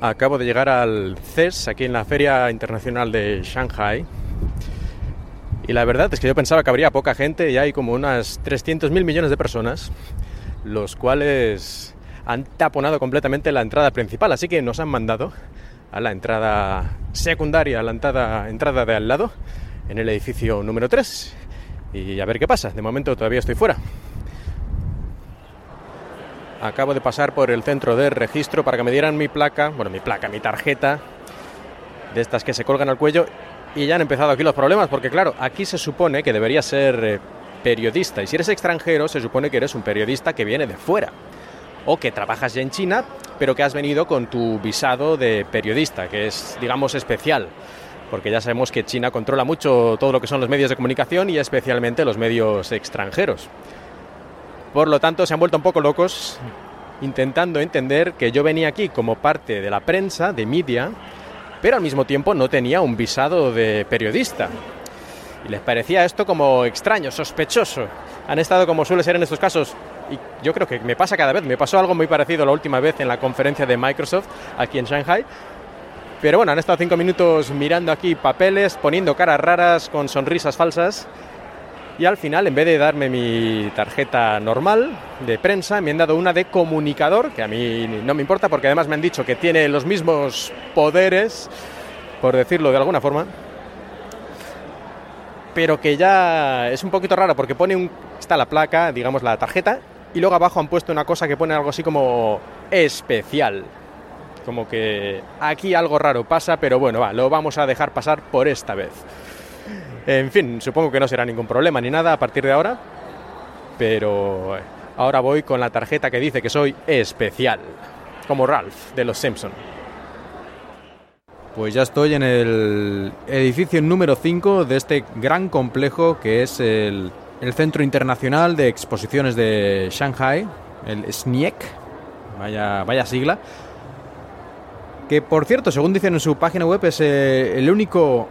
Acabo de llegar al CES, aquí en la Feria Internacional de Shanghai. Y la verdad es que yo pensaba que habría poca gente y hay como unas 300.000 millones de personas, los cuales han taponado completamente la entrada principal, así que nos han mandado a la entrada secundaria, a la entrada, entrada de al lado, en el edificio número 3. Y a ver qué pasa, de momento todavía estoy fuera. Acabo de pasar por el centro de registro para que me dieran mi placa, bueno, mi placa, mi tarjeta, de estas que se colgan al cuello, y ya han empezado aquí los problemas, porque claro, aquí se supone que debería ser eh, periodista, y si eres extranjero se supone que eres un periodista que viene de fuera, o que trabajas ya en China, pero que has venido con tu visado de periodista, que es, digamos, especial porque ya sabemos que China controla mucho todo lo que son los medios de comunicación y especialmente los medios extranjeros. Por lo tanto, se han vuelto un poco locos intentando entender que yo venía aquí como parte de la prensa, de media, pero al mismo tiempo no tenía un visado de periodista. Y les parecía esto como extraño, sospechoso. Han estado como suele ser en estos casos, y yo creo que me pasa cada vez, me pasó algo muy parecido la última vez en la conferencia de Microsoft aquí en Shanghai. Pero bueno, han estado cinco minutos mirando aquí papeles, poniendo caras raras con sonrisas falsas y al final, en vez de darme mi tarjeta normal de prensa, me han dado una de comunicador, que a mí no me importa porque además me han dicho que tiene los mismos poderes, por decirlo de alguna forma, pero que ya es un poquito raro porque pone un, está la placa, digamos la tarjeta, y luego abajo han puesto una cosa que pone algo así como especial. Como que aquí algo raro pasa, pero bueno, va, lo vamos a dejar pasar por esta vez. En fin, supongo que no será ningún problema ni nada a partir de ahora, pero ahora voy con la tarjeta que dice que soy especial, como Ralph de los Simpson. Pues ya estoy en el edificio número 5 de este gran complejo que es el, el Centro Internacional de Exposiciones de Shanghai, el SNIEC, vaya, vaya sigla, que por cierto, según dicen en su página web, es eh, el único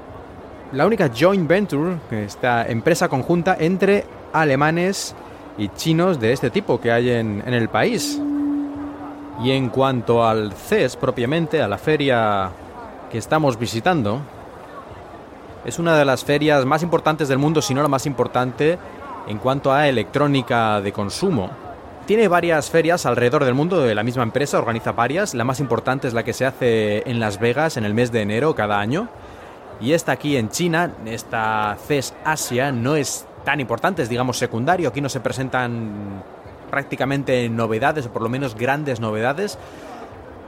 la única joint venture, esta empresa conjunta entre alemanes y chinos de este tipo que hay en, en el país. Y en cuanto al CES propiamente, a la feria que estamos visitando, es una de las ferias más importantes del mundo, si no la más importante, en cuanto a electrónica de consumo. Tiene varias ferias alrededor del mundo de la misma empresa, organiza varias. La más importante es la que se hace en Las Vegas en el mes de enero cada año. Y esta aquí en China, esta CES Asia, no es tan importante, es digamos secundario. Aquí no se presentan prácticamente novedades, o por lo menos grandes novedades.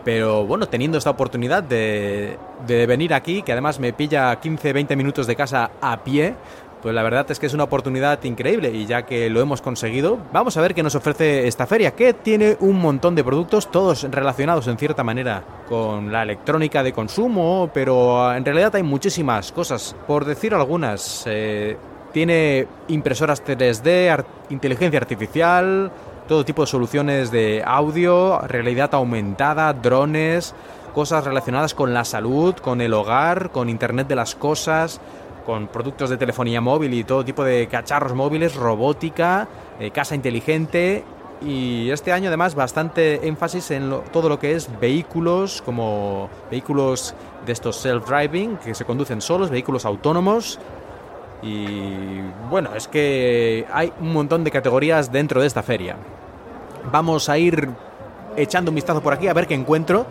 Pero bueno, teniendo esta oportunidad de, de venir aquí, que además me pilla 15-20 minutos de casa a pie, pues la verdad es que es una oportunidad increíble y ya que lo hemos conseguido, vamos a ver qué nos ofrece esta feria, que tiene un montón de productos, todos relacionados en cierta manera con la electrónica de consumo, pero en realidad hay muchísimas cosas. Por decir algunas, eh, tiene impresoras 3D, inteligencia artificial, todo tipo de soluciones de audio, realidad aumentada, drones, cosas relacionadas con la salud, con el hogar, con Internet de las Cosas con productos de telefonía móvil y todo tipo de cacharros móviles, robótica, eh, casa inteligente y este año además bastante énfasis en todo lo que es vehículos como vehículos de estos self-driving que se conducen solos, vehículos autónomos y bueno, es que hay un montón de categorías dentro de esta feria. Vamos a ir echando un vistazo por aquí a ver qué encuentro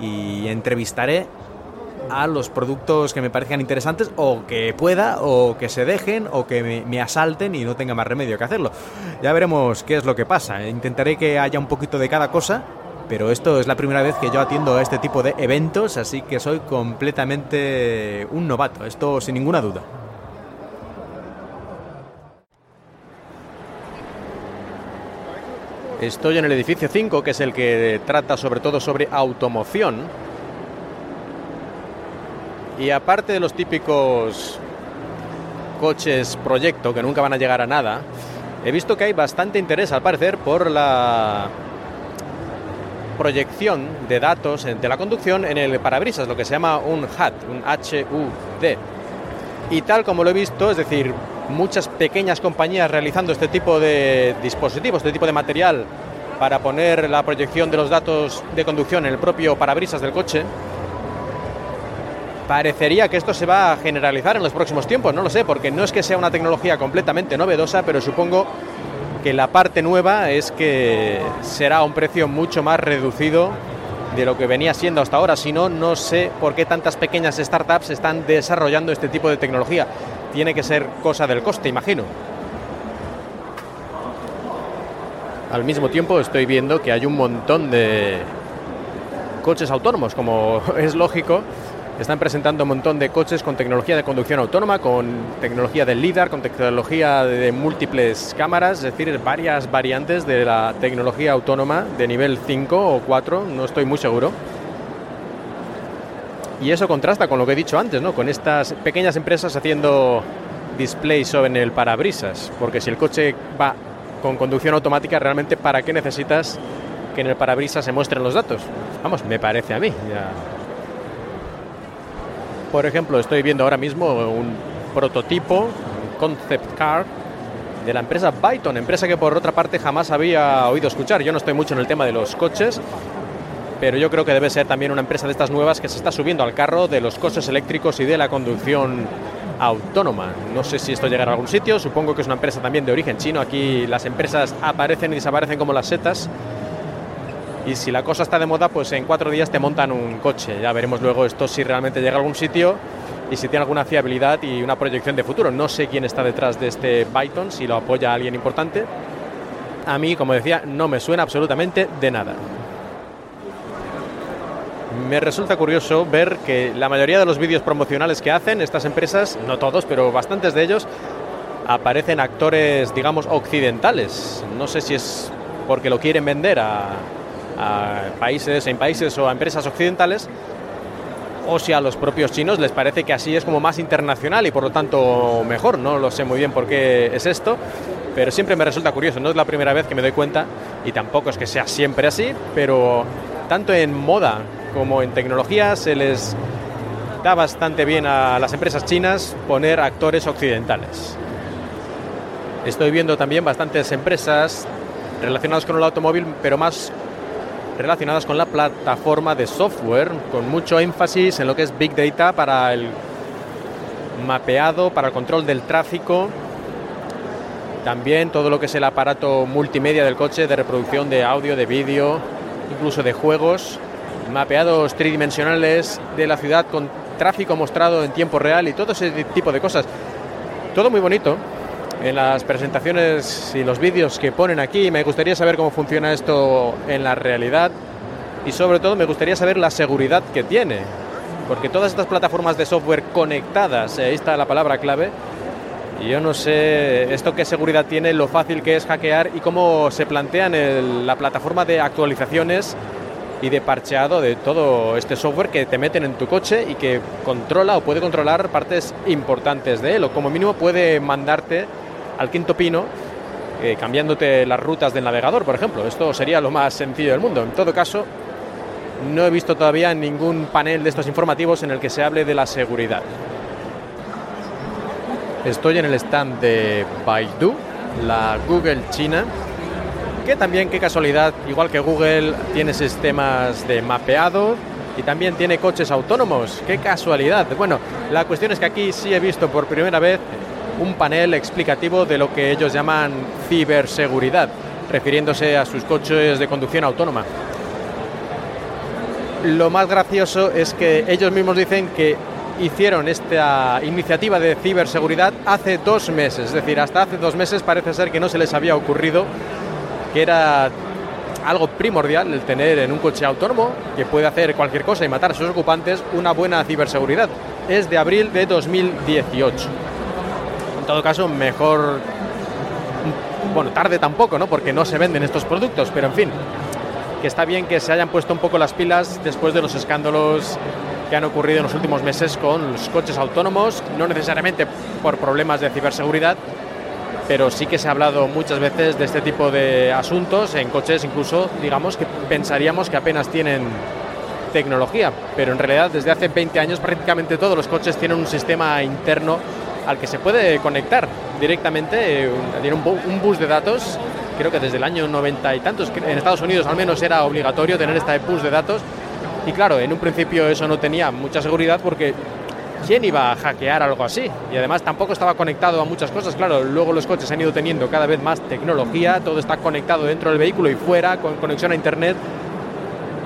y entrevistaré a los productos que me parezcan interesantes o que pueda o que se dejen o que me, asalten y no tenga más remedio que hacerlo. Ya veremos qué es lo que pasa. Intentaré que haya un poquito de cada cosa, pero esto es la primera vez que yo atiendo a este tipo de eventos, así que soy completamente un novato, esto sin ninguna duda. Estoy en el edificio 5, que es el que trata sobre todo sobre automoción y aparte de los típicos coches proyecto que nunca van a llegar a nada, he visto que hay bastante interés al parecer por la proyección de datos de la conducción en el parabrisas, lo que se llama un HUD, un HUD. Y tal como lo he visto, es decir, muchas pequeñas compañías realizando este tipo de dispositivos, este tipo de material para poner la proyección de los datos de conducción en el propio parabrisas del coche. Parecería que esto se va a generalizar en los próximos tiempos, no lo sé, porque no es que sea una tecnología completamente novedosa, pero supongo que la parte nueva es que será a un precio mucho más reducido de lo que venía siendo hasta ahora. Si no, no sé por qué tantas pequeñas startups están desarrollando este tipo de tecnología. Tiene que ser cosa del coste, imagino. Al mismo tiempo estoy viendo que hay un montón de coches autónomos, como es lógico, están presentando un montón de coches con tecnología de conducción autónoma, con tecnología del LIDAR, con tecnología de múltiples cámaras, es decir, varias variantes de la tecnología autónoma de nivel 5 o 4, no estoy muy seguro. Y eso contrasta con lo que he dicho antes, ¿no? con estas pequeñas empresas haciendo displays sobre el parabrisas, porque si el coche va con conducción automática, realmente ¿para qué necesitas que en el parabrisas se muestren los datos? Vamos, me parece a mí. Ya por ejemplo, estoy viendo ahora mismo un prototipo, un concept car de la empresa Byton, empresa que por otra parte jamás había oído escuchar. Yo no estoy mucho en el tema de los coches, pero yo creo que debe ser también una empresa de estas nuevas que se está subiendo al carro de los coches eléctricos y de la conducción autónoma. No sé si esto llegará a algún sitio, supongo que es una empresa también de origen chino. Aquí las empresas aparecen y desaparecen como las setas y si la cosa está de moda, pues en cuatro días te montan un coche. Ya veremos luego esto si realmente llega a algún sitio y si tiene alguna fiabilidad y una proyección de futuro. No sé quién está detrás de este Byton, si lo apoya alguien importante. A mí, como decía, no me suena absolutamente de nada. Me resulta curioso ver que la mayoría de los vídeos promocionales que hacen estas empresas, no todos, pero bastantes de ellos, aparecen actores, digamos, occidentales. No sé si es porque lo quieren vender a, a países, en países o a empresas occidentales, o si a los propios chinos les parece que así es como más internacional y por lo tanto mejor. No lo sé muy bien por qué es esto, pero siempre me resulta curioso. No es la primera vez que me doy cuenta y tampoco es que sea siempre así, pero tanto en moda como en tecnología se les da bastante bien a las empresas chinas poner actores occidentales. Estoy viendo también bastantes empresas relacionadas con el automóvil, pero más relacionadas con la plataforma de software, con mucho énfasis en lo que es Big Data para el mapeado, para el control del tráfico, también todo lo que es el aparato multimedia del coche de reproducción de audio, de vídeo, incluso de juegos, mapeados tridimensionales de la ciudad con tráfico mostrado en tiempo real y todo ese tipo de cosas. Todo muy bonito, en las presentaciones y los vídeos que ponen aquí. Me gustaría saber cómo funciona esto en la realidad y sobre todo me gustaría saber la seguridad que tiene. Porque todas estas plataformas de software conectadas, ahí está la palabra clave, y yo no sé esto qué seguridad tiene, lo fácil que es hackear y cómo se plantean la plataforma de actualizaciones y de parcheado de todo este software que te meten en tu coche y que controla o puede controlar partes importantes de él, o como mínimo puede mandarte al quinto pino eh, cambiándote las rutas del navegador, por ejemplo. Esto sería lo más sencillo del mundo. En todo caso, no he visto todavía ningún panel de estos informativos en el que se hable de la seguridad. Estoy en el stand de Baidu, la Google China, que también, qué casualidad, igual que Google, tiene sistemas de mapeado y también tiene coches autónomos. Qué casualidad. Bueno, la cuestión es que aquí sí he visto por primera vez un panel explicativo de lo que ellos llaman ciberseguridad, refiriéndose a sus coches de conducción autónoma. Lo más gracioso es que ellos mismos dicen que hicieron esta iniciativa de ciberseguridad hace dos meses, es decir, hasta hace dos meses parece ser que no se les había ocurrido que era algo primordial el tener en un coche autónomo que puede hacer cualquier cosa y matar a sus ocupantes una buena ciberseguridad. Es de abril de 2018 en todo caso, mejor, bueno, tarde tampoco, ¿no? Porque no se venden estos productos, pero en fin, que está bien que se hayan puesto un poco las pilas después de los escándalos que han ocurrido en los últimos meses con los coches autónomos, no necesariamente por problemas de ciberseguridad, pero sí que se ha hablado muchas veces de este tipo de asuntos en coches incluso, digamos, que pensaríamos que apenas tienen tecnología, pero en realidad desde hace 20 años prácticamente todos los coches tienen un sistema interno al que se puede conectar directamente, eh, tiene un, bus de datos creo que desde el año 90 y tantos, en Estados Unidos al menos era obligatorio tener esta push de datos. Y claro, en un principio eso no tenía mucha seguridad porque ¿quién iba a hackear algo así? Y además tampoco estaba conectado a muchas cosas. Claro, luego los coches han ido teniendo cada vez más tecnología, todo está conectado dentro del vehículo y fuera, con conexión a Internet.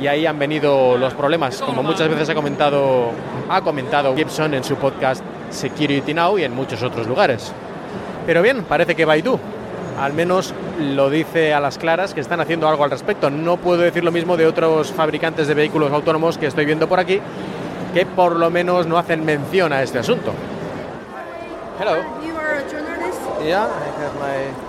Y ahí han venido los problemas, como muchas veces ha comentado, ha comentado Gibson en su podcast Security Now y en muchos otros lugares. Pero bien, parece que Baidu, al menos lo dice a las claras, que están haciendo algo al respecto. No puedo decir lo mismo de otros fabricantes de vehículos autónomos que estoy viendo por aquí, que por lo menos no hacen mención a este asunto. Hello. You are a journalist? Yeah, I have my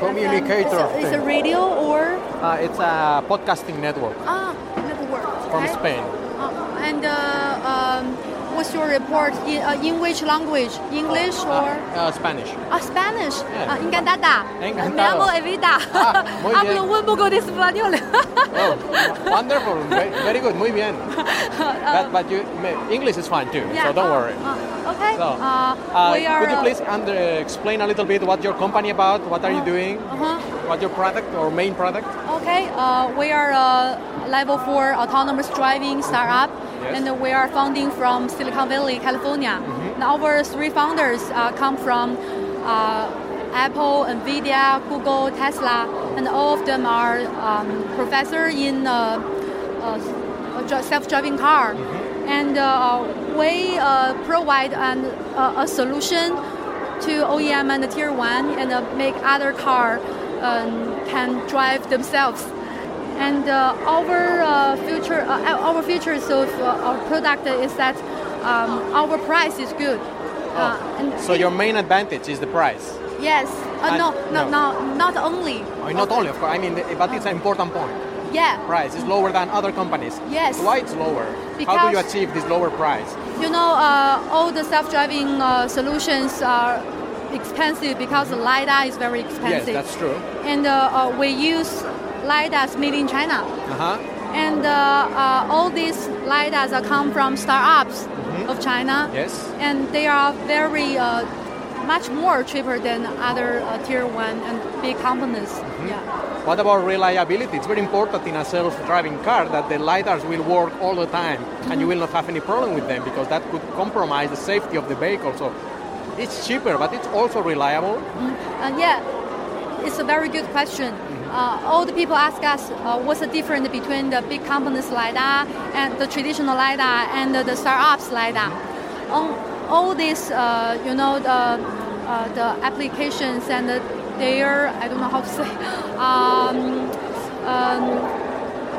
communicator. Um, it's, a, radio or? Uh, it's a podcasting network. Ah, network. From Spain. Uh, and uh, um, what's your report in, uh, in which language? English uh, or? Uh, Spanish. Ah, Spanish. Yeah. Uh, encantada. Me llamo Evita. Ah, muy Hablo un poco de español. oh, wonderful. Ve- Very good. Muy bien. But, but you, English is fine too, yeah. so don't uh, worry. uh, okay. So, uh, Uh, we are. could you uh, please under, explain a little bit what your company about? What are you doing? Uh-huh. What your product or main product? Okay, uh, we are a level four autonomous driving startup, Yes. and we are founding from Silicon Valley, California. And our three founders uh, come from uh, Apple, Nvidia, Google, Tesla, and all of them are um, professor in uh, uh, dri- self-driving car. And uh, we uh, provide an, a solution to OEM and tier one and make other car um, can drive themselves. And uh, our uh, future, uh, our features of uh, our product is that um, our price is good. Uh, and Oh. So your main advantage is the price. yes, uh, no, no, no. no, not only. Oh, not only, of course. I mean, but it's an important point. Yeah, Price is lower than other companies. Yes. Why it's lower? How do you achieve this lower price? you know, uh, all the self-driving uh, solutions are expensive because the lidar is very expensive. Yes, that's true. And uh, uh, we use lidars made in China. Uh huh. And uh, uh, all these lidars come from startups of China. Yes. And they are very uh, much more cheaper than other uh, tier one and big companies. Yeah. What about reliability? It's very important in a self-driving car that the lidars will work all the time, and you will not have any problem with them because that could compromise the safety of the vehicle. So it's cheaper, but it's also reliable. Uh, yeah, it's a very good question. Uh, all the people ask us uh, what's the difference between the big companies LiDAR and the traditional LiDAR and the, the startups LiDAR. On all these, uh, you know, the, uh, the applications and the, their, I don't know how to say, um, um,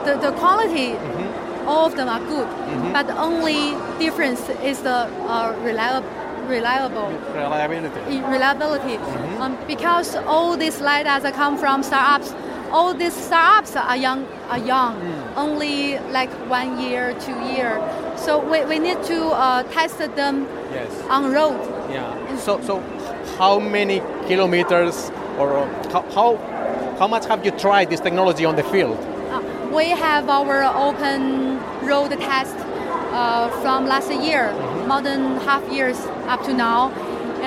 the, the quality, all of them are good. But the only difference is the uh, reliable, Reliability. reliability. Um, because all these lidars come from startups all these startups are young are young. Only like one year two year. So we, we need to uh, test them Yes. on road. Yeah. So, so how many kilometers or how, how, how much have you tried this technology on the field? Uh, we have our open road test uh, from last year, more than half years up to now,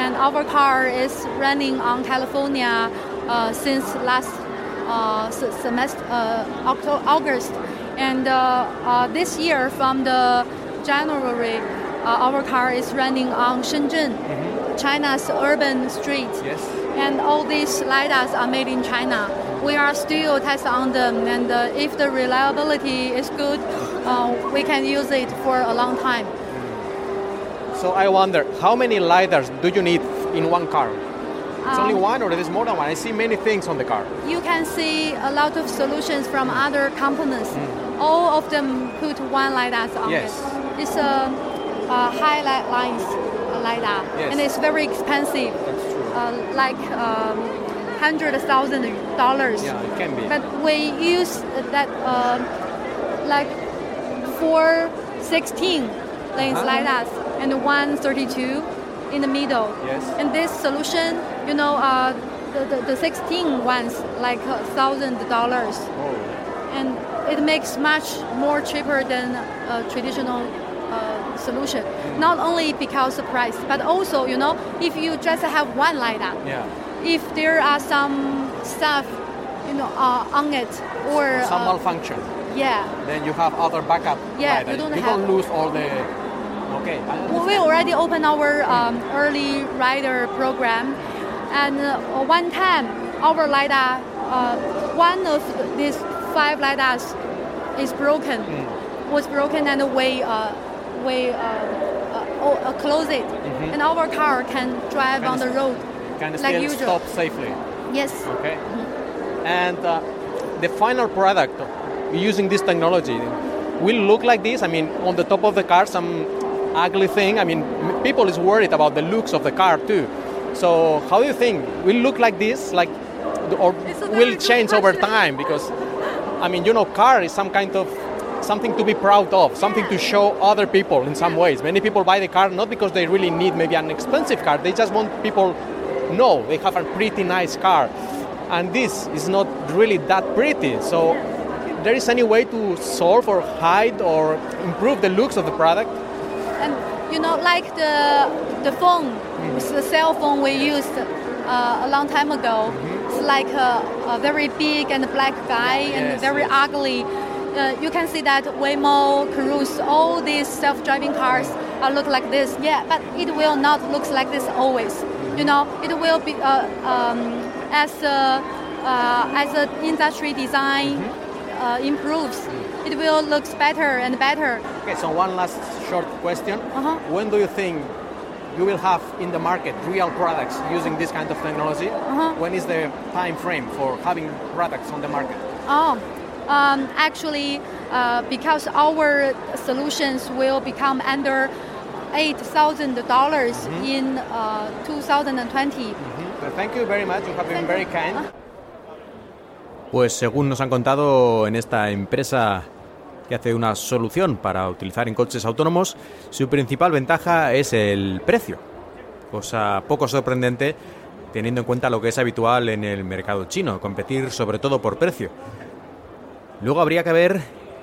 and our car is running on California uh, since last uh, semester, uh, August, and uh, uh, this year from the January, uh, our car is running on Shenzhen, China's urban street Yes. and all these lidars are made in China. We are still testing on them, and uh, if the reliability is good, uh, we can use it for a long time. So I wonder, how many lidars do you need in one car? It's only Um, one, or there is more than one? I see many things on the car. You can see a lot of solutions from other companies. All of them put one lidar on Yes. it. It's a, a highlight lines lidar, Yes. and it's very expensive, That's true. uh, like um, hundred thousand dollars. Yeah, it can be. But we use that um like four sixteen lanes Uh-huh. like that and one thirty two in the middle. Yes. And this solution, you know, uh, the, the, the 16 ones like a thousand dollars, Oh. and it makes much more cheaper than a traditional uh, solution. Mm. Not only because the price, but also, you know, if you just have one lidar, Yeah. if there are some stuff you know, uh, on it or Some uh, malfunction. yeah. Then you have other backup. Yeah, LiDAR. you don't you have- don't lose all the. Okay. Well, we already opened our um, early rider program, and uh, one time our lidar, uh, one of these five lidars, is broken. Was broken, and we uh, we uh, uh, uh, close it, and our car can drive on the road Can like still usual. stop safely. Yes. Okay. And uh, the final product using this technology will look like this. I mean, on the top of the car, some ugly thing. I mean, people is worried about the looks of the car too. So, how do you think will look like this, like, or It's a very will change over time? Because, I mean, you know, car is some kind of something to be proud of, something to show other people in some ways. Many people buy the car not because they really need maybe an expensive car. They just want people know they have a pretty nice car, and this is not really that pretty. So, there is any way to solve or hide or improve the looks of the product? And you know, like the the phone, the cell phone we used uh, a long time ago. It's like a, a very big and black guy and Yes, very yes. ugly. Uh, you can see that Waymo, Cruise, all these self-driving cars uh, look like this. Yeah, but it will not look like this always. You know, it will be uh, um, as a, uh, as the industry design uh, improves, it will look better and better. Okay, so one last short question. Uh-huh. When do you think you will have in the market real products using this kind of technology? Uh-huh. When is the time frame for having products on the market? Oh, um, actually, uh, because our solutions will become under eight thousand dollars in uh, 2020. So thank you very much. You have been very kind. Pues según nos han contado en esta empresa que hace una solución para utilizar en coches autónomos, su principal ventaja es el precio. Cosa poco sorprendente teniendo en cuenta lo que es habitual en el mercado chino, competir sobre todo por precio. Luego habría que ver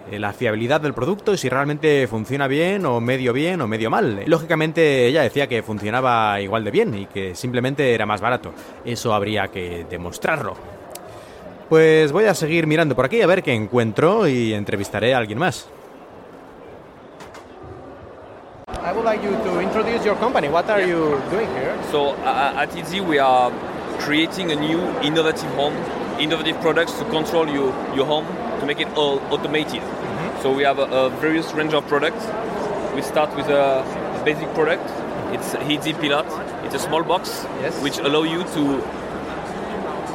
eh, la fiabilidad del producto y si realmente funciona bien o medio bien o medio mal. Lógicamente ella decía que funcionaba igual de bien y que simplemente era más barato. Eso habría que demostrarlo. Pues voy a seguir mirando por aquí a ver qué encuentro y entrevistaré a alguien más. I would like you to introduce your company. What are you doing here? So uh, at Easy, we are creating a new innovative home, innovative products to control your, your home, to make it all automated. So we have a, a various range of products. We start with a, a basic product. It's Easy Pilot. It's a small box Yes. which allow you to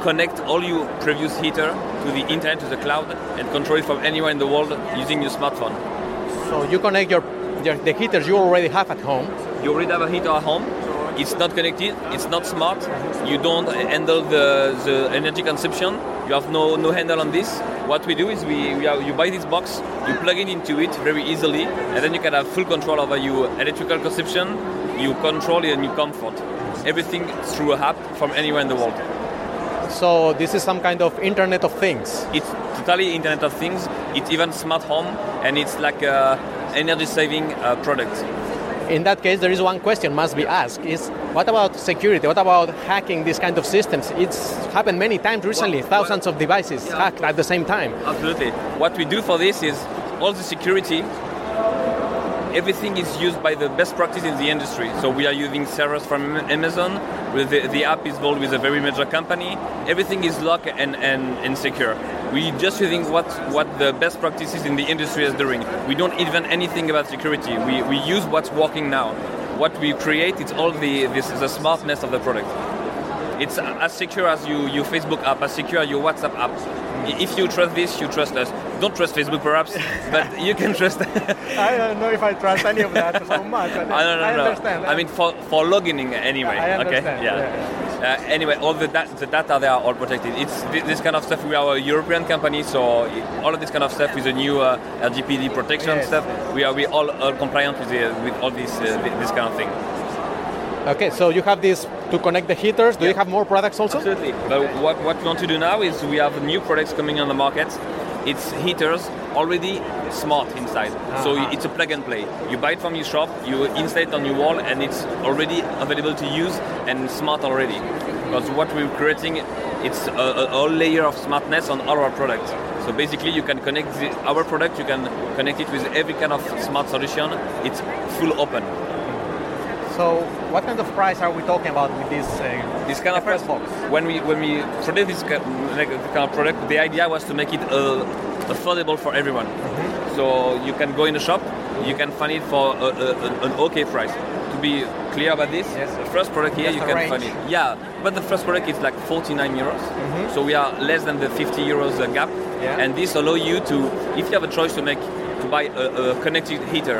connect all your previous heater to the internet, to the cloud, and control it from anywhere in the world using your smartphone. So you connect your, your the heaters you already have at home. You already have a heater at home. It's not connected. It's not smart. You don't handle the, the energy consumption. You have no, no handle on this. What we do is we, we are, you buy this box, you plug it into it very easily, and then you can have full control over your electrical consumption, you control and your comfort. Everything through a app from anywhere in the world. So this is some kind of Internet of Things. It's totally Internet of Things. It's even smart home, and it's like a energy saving uh, product. In that case, there is one question must be asked: Is what about security? What about hacking these kind of systems? It's happened many times recently. Well, thousands of devices Yeah. hacked at the same time. Absolutely. What we do for this is all the security. Everything is used by the best practice in the industry. So we are using servers from Amazon. The, the app is built with a very major company. Everything is locked and, and, and secure. We just using what what the best practices in the industry is doing. We don't invent anything about security. We, we use what's working now. What we create, it's all the this the smartness of the product. It's as secure as you, your Facebook app, as secure as your WhatsApp app. I- If you trust this, you trust us. Don't trust Facebook, perhaps, but you can trust. I don't know if I trust any of that so much. I don't know. understand. I mean, for for logging anyway. I okay. understand, Yeah. Uh, anyway, all the, da- the data they are all protected. It's thi- this kind of stuff. We are a European company, so all of this kind of stuff with the new uh, LGPD protection Yes. stuff. We are we all, all compliant with the, with all this uh, this kind of thing. Okay, so you have this to connect the heaters. Do you have more products also? Absolutely. But what, what we want to do now is we have new products coming on the market. It's heaters already smart inside. So Uh-huh. it's a plug and play. You buy it from your shop, you install it on your wall, and it's already available to use and smart already. Because what we're creating it's a, a whole layer of smartness on all our products. So basically, you can connect the, our product, you can connect it with every kind of smart solution. It's full open. So, what kind of price are we talking about with this? Uh, this kind of price box. When we when we produce this kind of product, the idea was to make it uh, affordable for everyone. Mm-hmm. So you can go in the shop, you can find it for a, a, an okay price. To be clear about this, yes. the first product here Just you can range. find it. Yeah, but the first product is like 49 euros. Mm-hmm. So we are less than the 50 euros uh, gap, yeah. and this allow you to, if you have a choice to make, to buy a, a connected heater,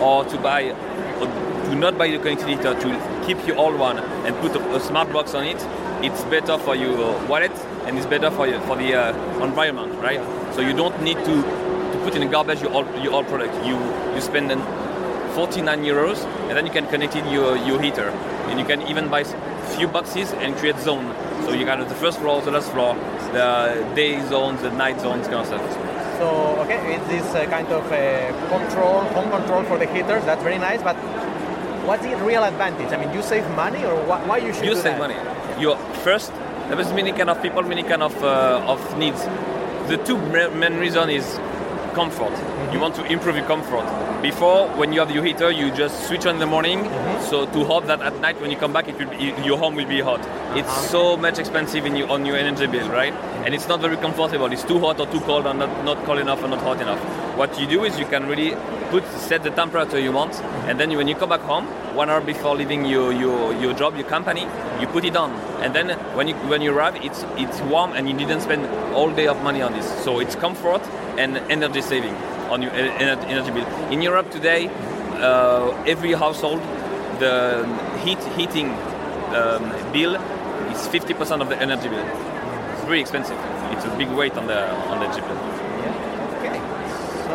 or to buy, or to not buy the connected heater, to keep your old one and put a, a smart box on it. It's better for your wallet and it's better for you, for the uh, environment, right? So you don't need to, to put in the garbage your old, your old product. You you spend 49 euros and then you can connect it your your heater and you can even buy few boxes and create zone. So you got the first floor, the last floor, the day zones, the night zones, kind of stuff. So okay, it's this uh, kind of uh, control, home control for the heaters. That's very nice, but what's the real advantage? I mean, you save money, or wh- why you should you save that? money. You first there is many kind of people, many kind of uh, of needs. The two main reason is comfort. Mm-hmm. You want to improve your comfort. Before, when you have your heater, you just switch on in the morning. Mm-hmm. So to hope that at night when you come back, it will be, your home will be hot. Uh-huh. It's so much expensive in you, on your energy bill, right? And it's not very comfortable. It's too hot or too cold, or not, not cold enough or not hot enough. What you do is you can really put set the temperature you want, and then when you come back home, one hour before leaving your, your, your job, your company, you put it on, and then when you when you arrive, it's it's warm, and you didn't spend all day of money on this. So it's comfort and energy saving on your energy bill. In Europe today, uh, every household, the heat heating um, bill is 50% of the energy bill. It's very expensive. It's a big weight on the on the. Yeah. Okay. So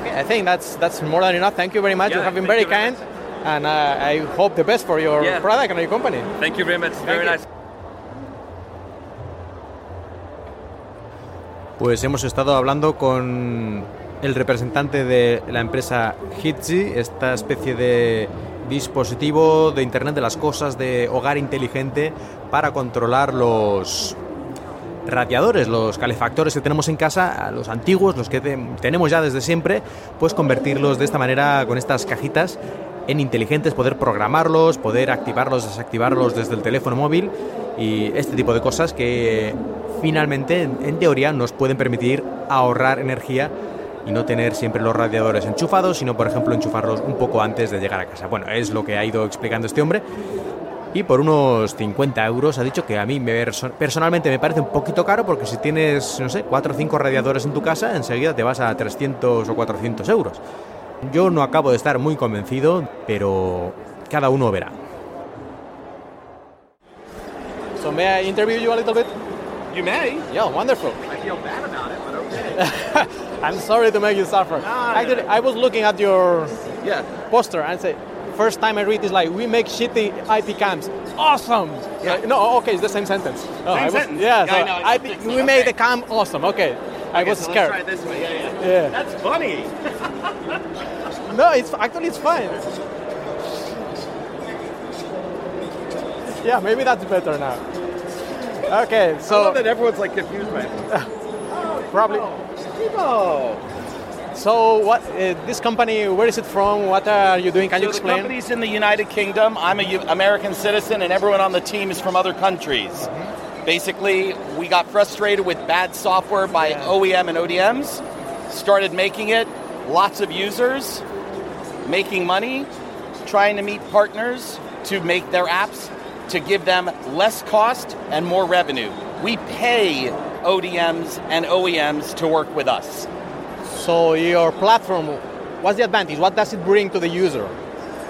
okay, I think that's that's more than enough. Thank you very much. Yeah, you have been very kind, and uh, I hope the best for your Yeah. product and your company. Thank you very much. very you. nice. Pues hemos estado hablando con el representante de la empresa Hitzi, esta especie de dispositivo de Internet de las Cosas, de hogar inteligente para controlar los radiadores, los calefactores que tenemos en casa, los antiguos, los que te- tenemos ya desde siempre, pues convertirlos de esta manera con estas cajitas en inteligentes, poder programarlos, poder activarlos, desactivarlos desde el teléfono móvil y este tipo de cosas que finalmente, en, teoría, nos pueden permitir ahorrar energía y no tener siempre los radiadores enchufados, sino por ejemplo enchufarlos un poco antes de llegar a casa. Bueno, es lo que ha ido explicando este hombre. Y por unos 50 euros ha dicho que a mí me, perso- personalmente me parece un poquito caro porque si tienes, no sé, 4 o 5 radiadores en tu casa, enseguida te vas a 300 o 400 euros. Yo no acabo de estar muy convencido, pero cada uno verá. So may I interview you a little bit? You may. Yeah, wonderful. I feel bad about it, but okay. I'm sorry to make you suffer. no, Actually, no. I was looking at your yeah. poster and say, first time I read this like, we make shitty IP cams. Awesome. Yeah. Like, no, oh, okay, it's the same sentence. Oh, Same I was- sentence. Yeah, Yeah, so I know, IP we okay. made the cam awesome. Okay, I Okay, was so scared. Let's try this way. Yeah, yeah. Yeah. That's funny. No, it's actually it's fine. Yeah, maybe that's better now. Okay, so that everyone's like confused by it. probably. Oh. So what? Uh, this company? Where is it from? What are you doing? Can you so the explain? company's in the United Kingdom. I'm a U- American citizen, and everyone on the team is from other countries. Basically, we got frustrated with bad software by OEM and ODMs, started making it, lots of users, making money, trying to meet partners to make their apps to give them less cost and more revenue. We pay ODMs and OEMs to work with us. So your platform, what's the advantage? What does it bring to the user?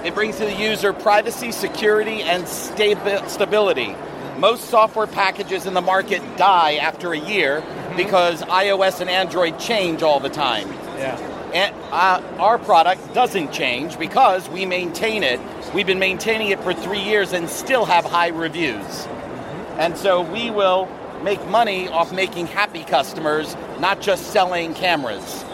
It brings to the user privacy, security, and stabi- stability. Most software packages in the market die after a year because iOS and Android change all the time. Yeah. And uh, our product doesn't change because we maintain it. We've been maintaining it for three years and still have high reviews. And so we will make money off making happy customers, not just selling cameras.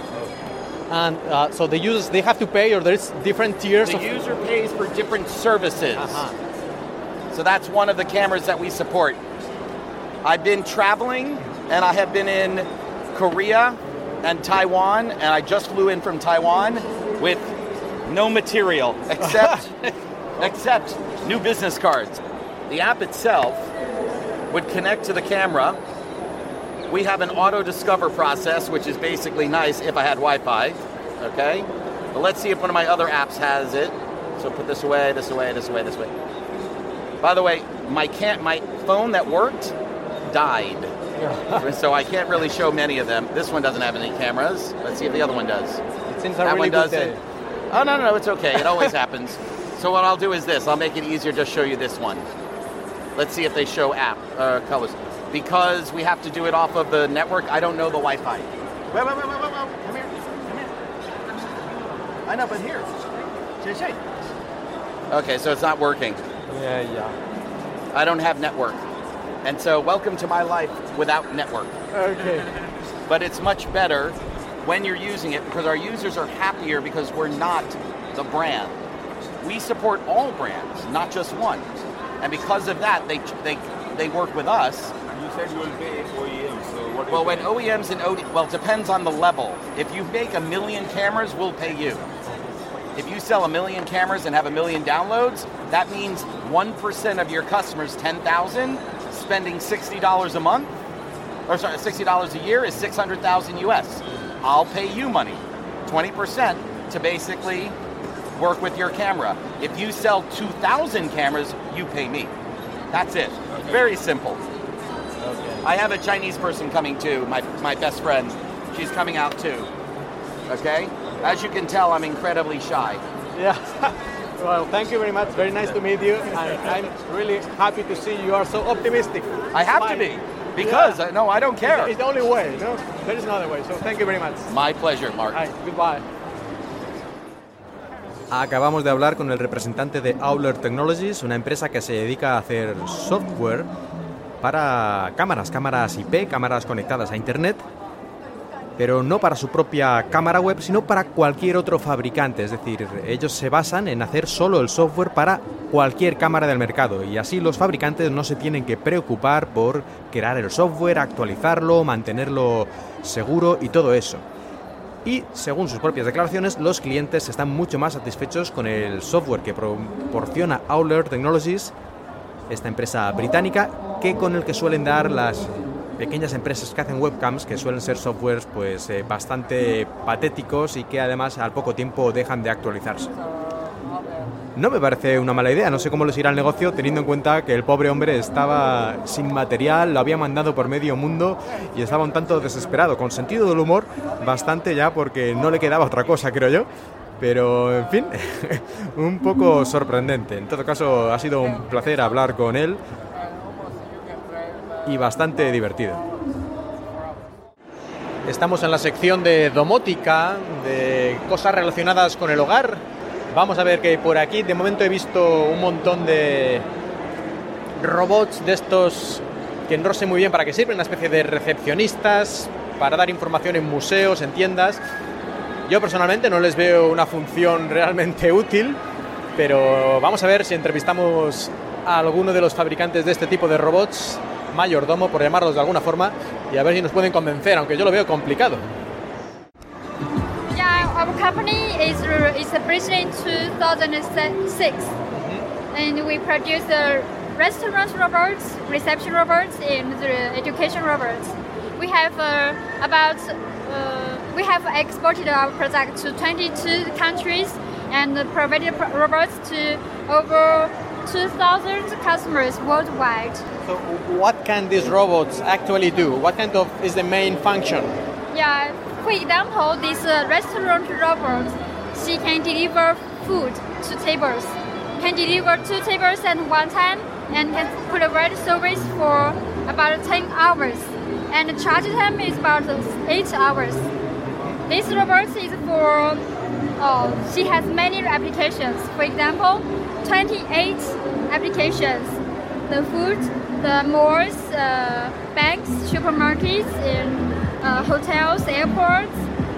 And uh, so the users they have to pay, or there's different tiers The of. user pays for different services. Uh-huh. So that's one of the cameras that we support. I've been traveling, and I have been in Korea and Taiwan, and I just flew in from Taiwan with no material except except new business cards. The app itself would connect to the camera. We have an auto discover process, which is basically nice if I had Wi-Fi. Okay, but let's see if one of my other apps has it. So put this away, this away, this away, this way. By the way, my can't my phone that worked died. so I can't really show many of them. This one doesn't have any cameras. Let's see if the other one does. It seems that really one does it. Oh no, no, no, it's okay. It always happens. So what I'll do is this. I'll make it easier. to show you this one. Let's see if they show app uh, colors. Because we have to do it off of the network. I don't know the Wi-Fi. Wait, wait, wait, wait, wait, wait. Come here. Come here. I know, but here. Okay, so it's not working. Yeah, yeah. I don't have network. And so welcome to my life without network. Okay. But it's much better when you're using it because our users are happier because we're not the brand. We support all brands, not just one. And because of that, they they they work with us. You said you will pay OEM, so what Well, when OEMs and OD, well, it depends on the level. If you make a million cameras, we'll pay you. If you sell a million cameras and have a million downloads, that means 1% of your customers, 10,000, spending $60 a month, or sorry, $60 a year is 600,000 US. I'll pay you money, 20% to basically work with your camera. If you sell 2,000 cameras, you pay me. That's it. Very simple. Okay. I have a Chinese person coming too, my, my best friend. She's coming out too. Okay? As you can tell, I'm incredibly shy. Yeah. well, thank you very much. Very nice to meet you. And I'm really happy to see you are so optimistic. I have to be. Because, Yeah. uh, no, I don't care. It's the only way, no? There is no other way. So thank you very much. My pleasure, Mark. Hi, goodbye. Acabamos de hablar con el representante de Auler Technologies, una empresa que se dedica a hacer software para cámaras, cámaras IP, cámaras conectadas a Internet, pero no para su propia cámara web, sino para cualquier otro fabricante. Es decir, ellos se basan en hacer solo el software para cualquier cámara del mercado y así los fabricantes no se tienen que preocupar por crear el software, actualizarlo, mantenerlo seguro y todo eso. Y según sus propias declaraciones, los clientes están mucho más satisfechos con el software que proporciona Auler Technologies, esta empresa británica, que con el que suelen dar las pequeñas empresas que hacen webcams, que suelen ser softwares pues eh, bastante patéticos y que además al poco tiempo dejan de actualizarse. No me parece una mala idea, no sé cómo les irá el negocio teniendo en cuenta que el pobre hombre estaba sin material, lo había mandado por medio mundo y estaba un tanto desesperado, con sentido del humor bastante ya porque no le quedaba otra cosa, creo yo. Pero, en fin, un poco sorprendente. En todo caso, ha sido un placer hablar con él y bastante divertido. Estamos en la sección de domótica, de cosas relacionadas con el hogar. Vamos a ver que por aquí de momento he visto un montón de robots de estos que no sé muy bien para qué sirven, una especie de recepcionistas para dar información en museos, en tiendas. Yo personalmente no les veo una función realmente útil, pero vamos a ver si entrevistamos a alguno de los fabricantes de este tipo de robots, mayordomo por llamarlos de alguna forma, y a ver si nos pueden convencer, aunque yo lo veo complicado. Our company is is established in 2006, and we produce the restaurant robots, reception robots, and the education robots. We have uh, about uh, we have exported our product to 22 countries and provided robots to over 2,000 customers worldwide. So, what can these robots actually do? What kind of is the main function? Yeah, for example, this uh, restaurant robot, she can deliver food to tables, can deliver two tables at one time, and can provide service for about 10 hours. And the charge time is about 8 hours. This robot is for, uh, she has many applications. For example, 28 applications. The food, the malls, uh, banks, supermarkets, and uh, hotels, airports.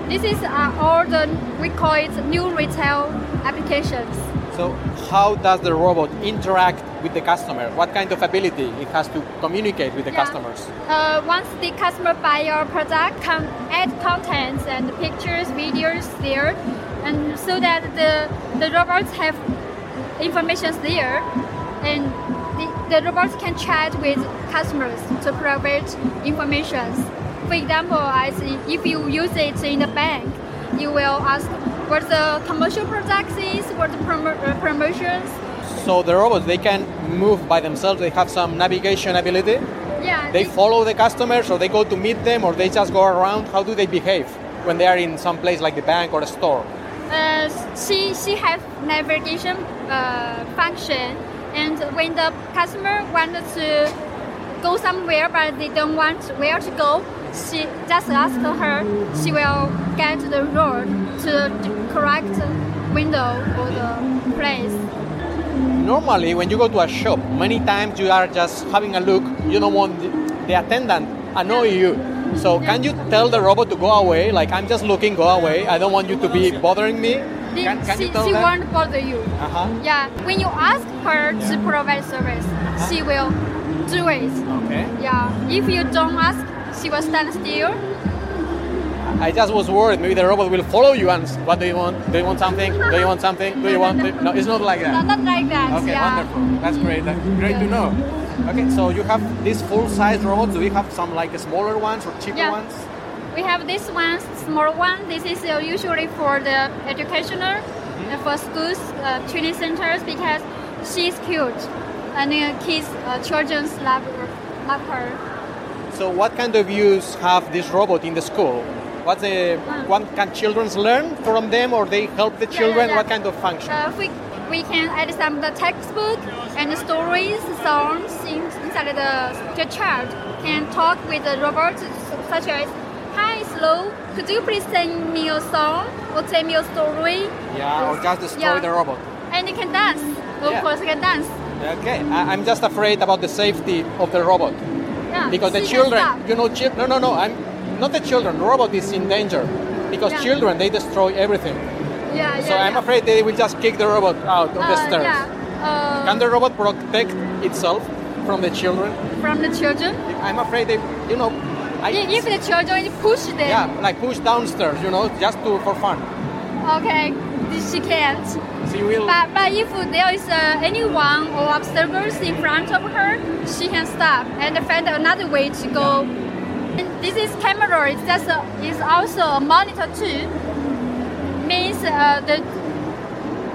This is uh, all the we call it new retail applications. So, how does the robot interact with the customer? What kind of ability it has to communicate with the Yeah. customers? Uh, once the customer buy your product, can add contents and pictures, videos there, and so that the the robots have information there, and the, the robots can chat with customers to provide information. For example, as if you use it in the bank, you will ask what the commercial products is, what the promo- uh, promotions. So the robots they can move by themselves. They have some navigation ability. Yeah, They this- follow the customers, or they go to meet them, or they just go around. How do they behave when they are in some place like the bank or a store? Uh, she she has navigation uh, function, and when the customer wants to go somewhere but they don't want where to go, she just ask her. She will get the road to the correct window or the place. Normally, when you go to a shop, many times you are just having a look. You don't want the, the attendant annoy you. So can you tell the robot to go away? Like I'm just looking, go away. I don't want you to be bothering me. The- Can, can she, you tell she won't bother you. Uh-huh. Yeah, when you ask her to provide service, she will do it. Okay. Yeah, if you don't ask, she was stand still. I just was worried. Maybe the robot will follow you and what do you want? Do you want something? Do you want something? Do you want? No, it's not like No, that. not like that. Okay, yeah. wonderful. That's great. That's great to know. Okay, so you have these full-size robots. Do we have some like smaller ones or cheaper Yeah. ones? We have this one, small one. This is uh, usually for the educational, uh, for schools, uh, training centers, because she's cute, and uh, kids, uh, children love, love her. So what kind of use have this robot in the school? What's the what can children learn from them or they help the Yeah, yeah, children? yeah. What kind of function? Uh, we, we can add some the textbook and the stories, songs inside the, the child can talk with the robot such as, Hi Slow, could you please sing me a song or tell me a story? yeah, or just destroy Yeah. the robot. And it can dance. Of Yeah. course, it can dance. Okay, I, I'm just afraid about the safety of the robot. Because the children, you know, chil- no, no, no, I'm not the children. Robot is in danger because Yeah. children they destroy everything. Yeah, yeah. So I'm yeah. afraid they will just kick the robot out of the Uh, stairs. Yeah. Uh, Can the robot protect itself from the children? from the children. I'm afraid they, you know, I, If the children push them, yeah, like push downstairs, you know, just to for fun. okay, she can't. You will. But, but if there is uh, anyone or obstacles in front of her, she can stop and find another way to go. And this is camera. It's just a, is also a monitor too. Means uh, the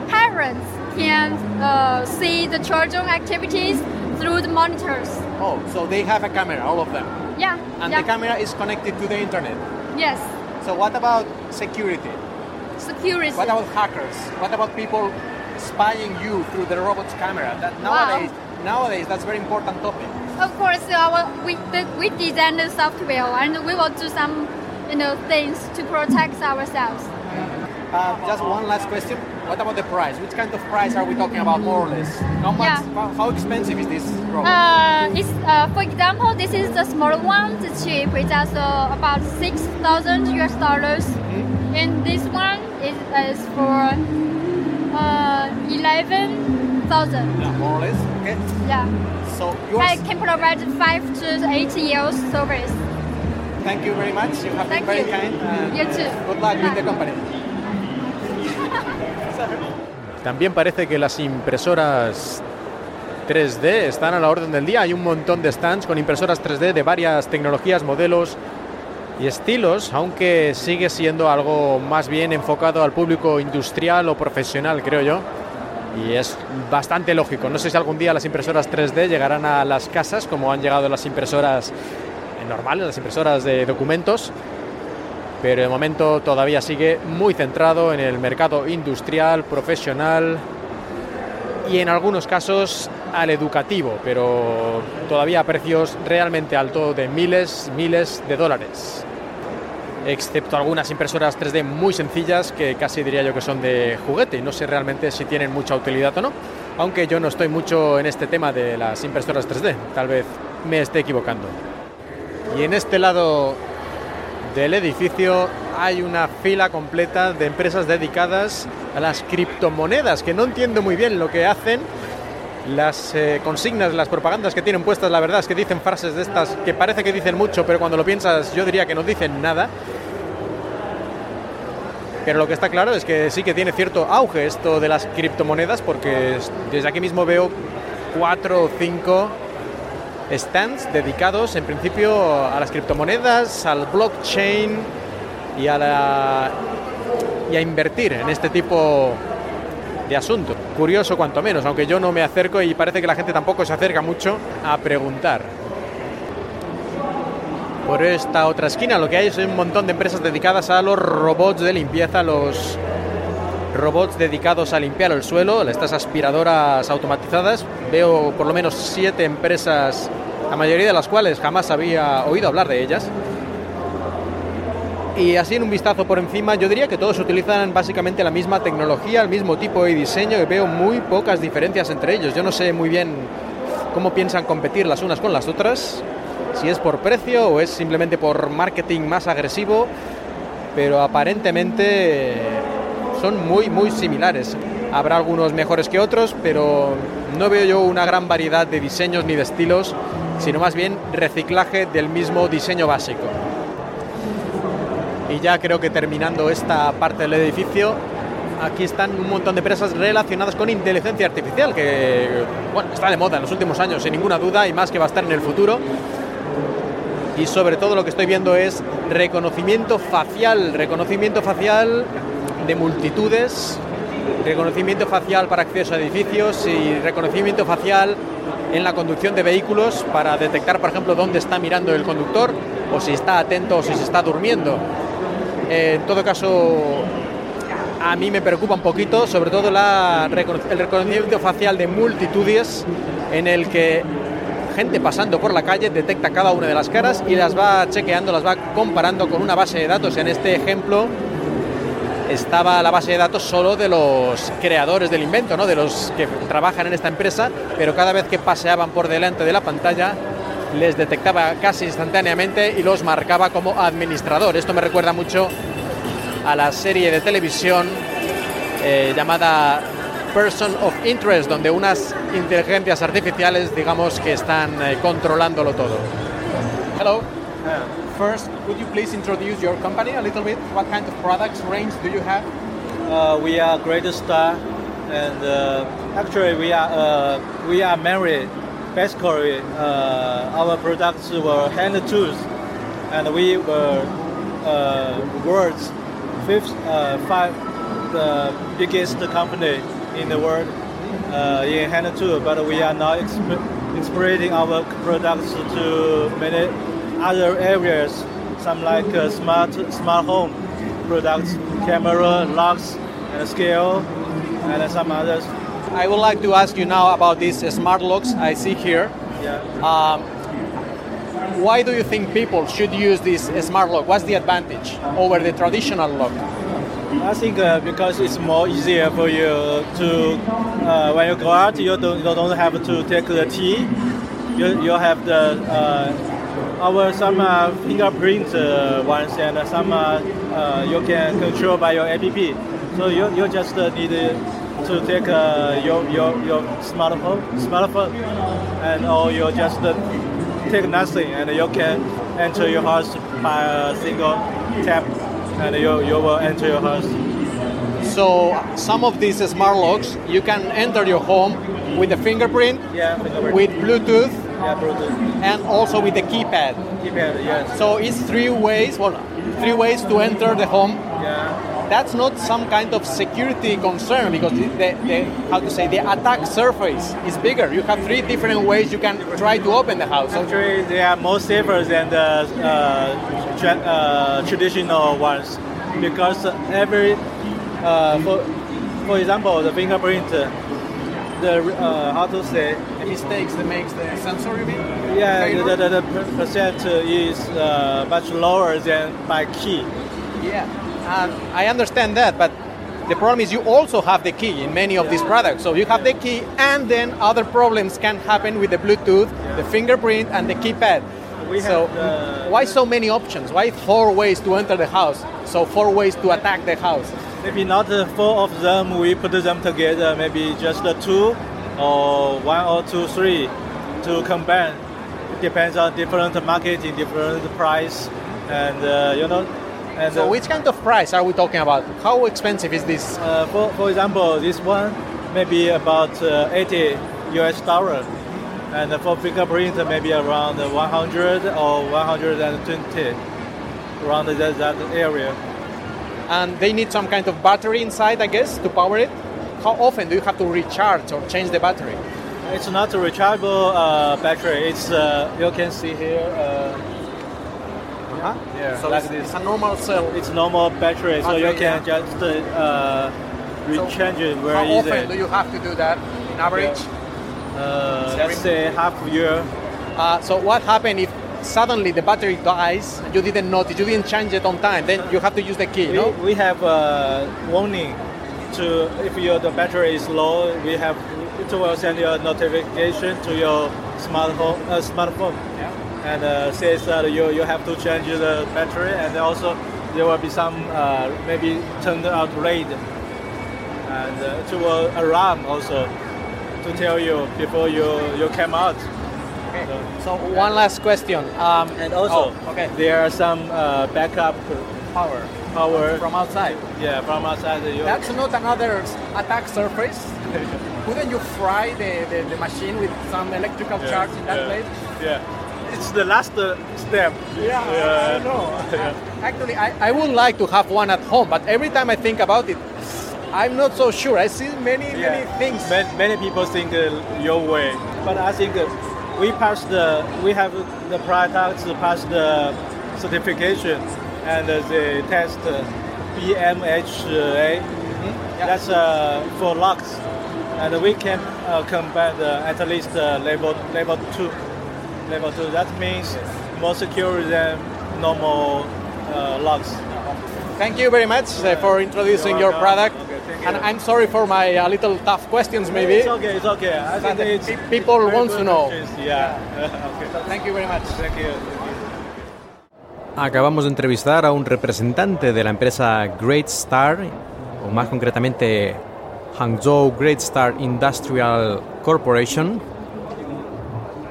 parents can uh, see the children activities through the monitors. Oh, so they have a camera, all of them, Yeah. and yeah. the camera is connected to the internet. Yes. So what about security? Security. What about hackers? What about people spying you through the robot's camera? That nowadays, nowadays that's a very important topic. Of course, our we the, we design the software and we will do some you know things to protect ourselves. Uh, just one last question. What about the price? Which kind of price are we talking about, more or less? How much? Yeah. How, expensive is this robot? Uh, it's uh, for example, this is the small one, the cheap. It's also about six thousand US dollars, and this one is, is for uh, eleven thousand. yeah, more or less. Okay. Yeah, So yours. I can provide five to eight years service. Thank you very much. You have been Thank very you. kind. and You too. Good luck with the company. También parece que las impresoras 3D están a la orden del día. Hay un montón de stands con impresoras 3D de varias tecnologías, modelos y estilos, aunque sigue siendo algo más bien enfocado al público industrial o profesional, creo yo. Y es bastante lógico. No sé si algún día las impresoras 3D llegarán a las casas como han llegado las impresoras normales, las impresoras de documentos, pero de momento todavía sigue muy centrado en el mercado industrial, profesional y en algunos casos al educativo, pero todavía a precios realmente altos de miles, miles de dólares. Excepto algunas impresoras 3D muy sencillas que casi diría yo que son de juguete y no sé realmente si tienen mucha utilidad o no, aunque yo no estoy mucho en este tema de las impresoras 3D, tal vez me esté equivocando. Y en este lado del edificio hay una fila completa de empresas dedicadas a las criptomonedas, que no entiendo muy bien lo que hacen. Las eh, consignas, las propagandas que tienen puestas, la verdad es que dicen frases de estas que parece que dicen mucho, pero cuando lo piensas yo diría que no dicen nada. Pero lo que está claro es que sí que tiene cierto auge esto de las criptomonedas, porque desde aquí mismo veo cuatro o cinco stands dedicados en principio a las criptomonedas, al blockchain y a, la, y a invertir en este tipo de asunto. Curioso cuanto menos, aunque yo no me acerco y parece que la gente tampoco se acerca mucho a preguntar. Por esta otra esquina lo que hay es un montón de empresas dedicadas a los robots de limpieza, los robots dedicados a limpiar el suelo, estas aspiradoras automatizadas. Veo por lo menos siete empresas, la mayoría de las cuales jamás había oído hablar de ellas. Y así en un vistazo por encima, yo diría que todos utilizan básicamente la misma tecnología, el mismo tipo de diseño y veo muy pocas diferencias entre ellos. Yo no sé muy bien cómo piensan competir las unas con las otras, si es por precio o es simplemente por marketing más agresivo, pero aparentemente son muy, muy similares. Habrá algunos mejores que otros, pero no veo yo una gran variedad de diseños ni de estilos, sino más bien reciclaje del mismo diseño básico. Y ya creo que terminando esta parte del edificio, aquí están un montón de empresas relacionadas con inteligencia artificial, que bueno, está de moda en los últimos años, sin ninguna duda, y más que va a estar en el futuro. Y sobre todo lo que estoy viendo es reconocimiento facial, reconocimiento facial de multitudes, reconocimiento facial para acceso a edificios y reconocimiento facial en la conducción de vehículos para detectar, por ejemplo, dónde está mirando el conductor o si está atento o si se está durmiendo. En todo caso, a mí me preocupa un poquito, sobre todo el reconocimiento facial de multitudes en el que gente pasando por la calle detecta cada una de las caras y las va chequeando, las va comparando con una base de datos. En este ejemplo, estaba la base de datos solo de los creadores del invento, ¿no? de los que trabajan en esta empresa, pero cada vez que paseaban por delante de la pantalla les detectaba casi instantáneamente y los marcaba como administrador. Esto me recuerda mucho a la serie de televisión eh, llamada Person of Interest, donde unas inteligencias artificiales, digamos, que están eh, controlándolo todo. Hello. First, could you please introduce your company a little bit? What kind of products range do you have? Uh, we are Great Star, and uh, actually we are uh, we are married. Basically, uh, our products were hand tools, and we were uh, world's fifth, uh, five, the biggest company in the world in hand tool. But we are now exp- expanding our products to many other areas, some like uh, smart smart home products, camera, locks, and scale, and some others. I would like to ask you now about these smart locks I see here. Yeah. Um, why do you think people should use this smart lock? What's the advantage over the traditional lock? I think uh, because it's more easier for you to uh, when you go out, you don't, you don't have to take the key. You, you have the uh, our some uh, fingerprint uh, ones and some uh, uh, you can control by your app. So you, you just uh, need to take uh, your, your your smartphone smartphone and or you just take nothing and you can enter your house by a single tap and you, you will enter your house. So some of these smart locks you can enter your home with a fingerprint, yeah, fingerprint. with Bluetooth, yeah, Bluetooth. and also with the keypad. Keypad, yes. So it's three ways, well, three ways to enter the home. Yeah. That's not some kind of security concern because the, the, how to say the attack surface is bigger. You have three different ways you can try to open the house. Actually, they are more safer than the uh, tra- uh, traditional ones because every, uh, for, for example, the fingerprint, the uh, how to say mistakes that makes the sensor, you mean? Yeah, the, the, the percent is uh, much lower than by key. Yeah, and I understand that, but the problem is you also have the key in many of these products. So you have the key, and then other problems can happen with the Bluetooth, the fingerprint, and the keypad. we so uh, why so many options? Why four ways to enter the house? So four ways to attack the house. maybe not uh, four of them. We put them together. Maybe just the two, or one or two, three, to combine. It depends on different marketing, different price, and uh, you know. And So uh, which kind of price are we talking about? How expensive is this? Uh, for, for example, this one maybe about uh, 80 US dollar, and for fingerprint maybe around 100 or 120, around that, that area. And they need some kind of battery inside, I guess, to power it. How often do you have to recharge or change the battery? It's not a rechargeable uh, battery. It's uh, you can see here. Uh, Huh? yeah, So like it's, this. it's a normal cell. It's normal battery, so you can yeah. just uh, rechange it very How easy. often do you have to do that in average? uh, let's say half a year. Uh, so what happened if suddenly the battery dies? You didn't notice, you didn't change it on time. Then you have to use the key. We, No. we have a warning to if your the battery is low. We have it will send you a notification to your smartphone. Uh, smartphone. And uh, says that you you have to change the battery, and also there will be some uh, maybe turned out red, and uh, will alarm also to tell you before you you came out. Okay. So one last question. Um, And also, oh, okay. there are some uh, backup Power power. from outside. yeah, from outside. That's not another attack surface. Couldn't you fry the, the, the machine with some electrical Yeah, charge in that yeah, place? Yeah, it's the last uh, step. Yeah, Yeah. I know. Actually, I, I would like to have one at home, but every time I think about it, I'm not so sure. I see many, many things. Many, many people think uh, your way, but I think uh, we passed the we have the products pass the certification and uh, the test uh, BMHA. That's uh, for locks, and we can uh, combine the, at least uh, level level two. Level two. That means more secure than normal uh, locks. Thank you very much uh, for introducing your welcome. product. Okay, you. and I'm sorry for my uh, little tough questions, maybe. It's okay. It's okay. I think it's pe- people very want to know. questions. Yeah. okay. Thank you very much. Thank you. Acabamos de entrevistar a un representante de la empresa Great Star, o más concretamente Hangzhou Great Star Industrial Corporation,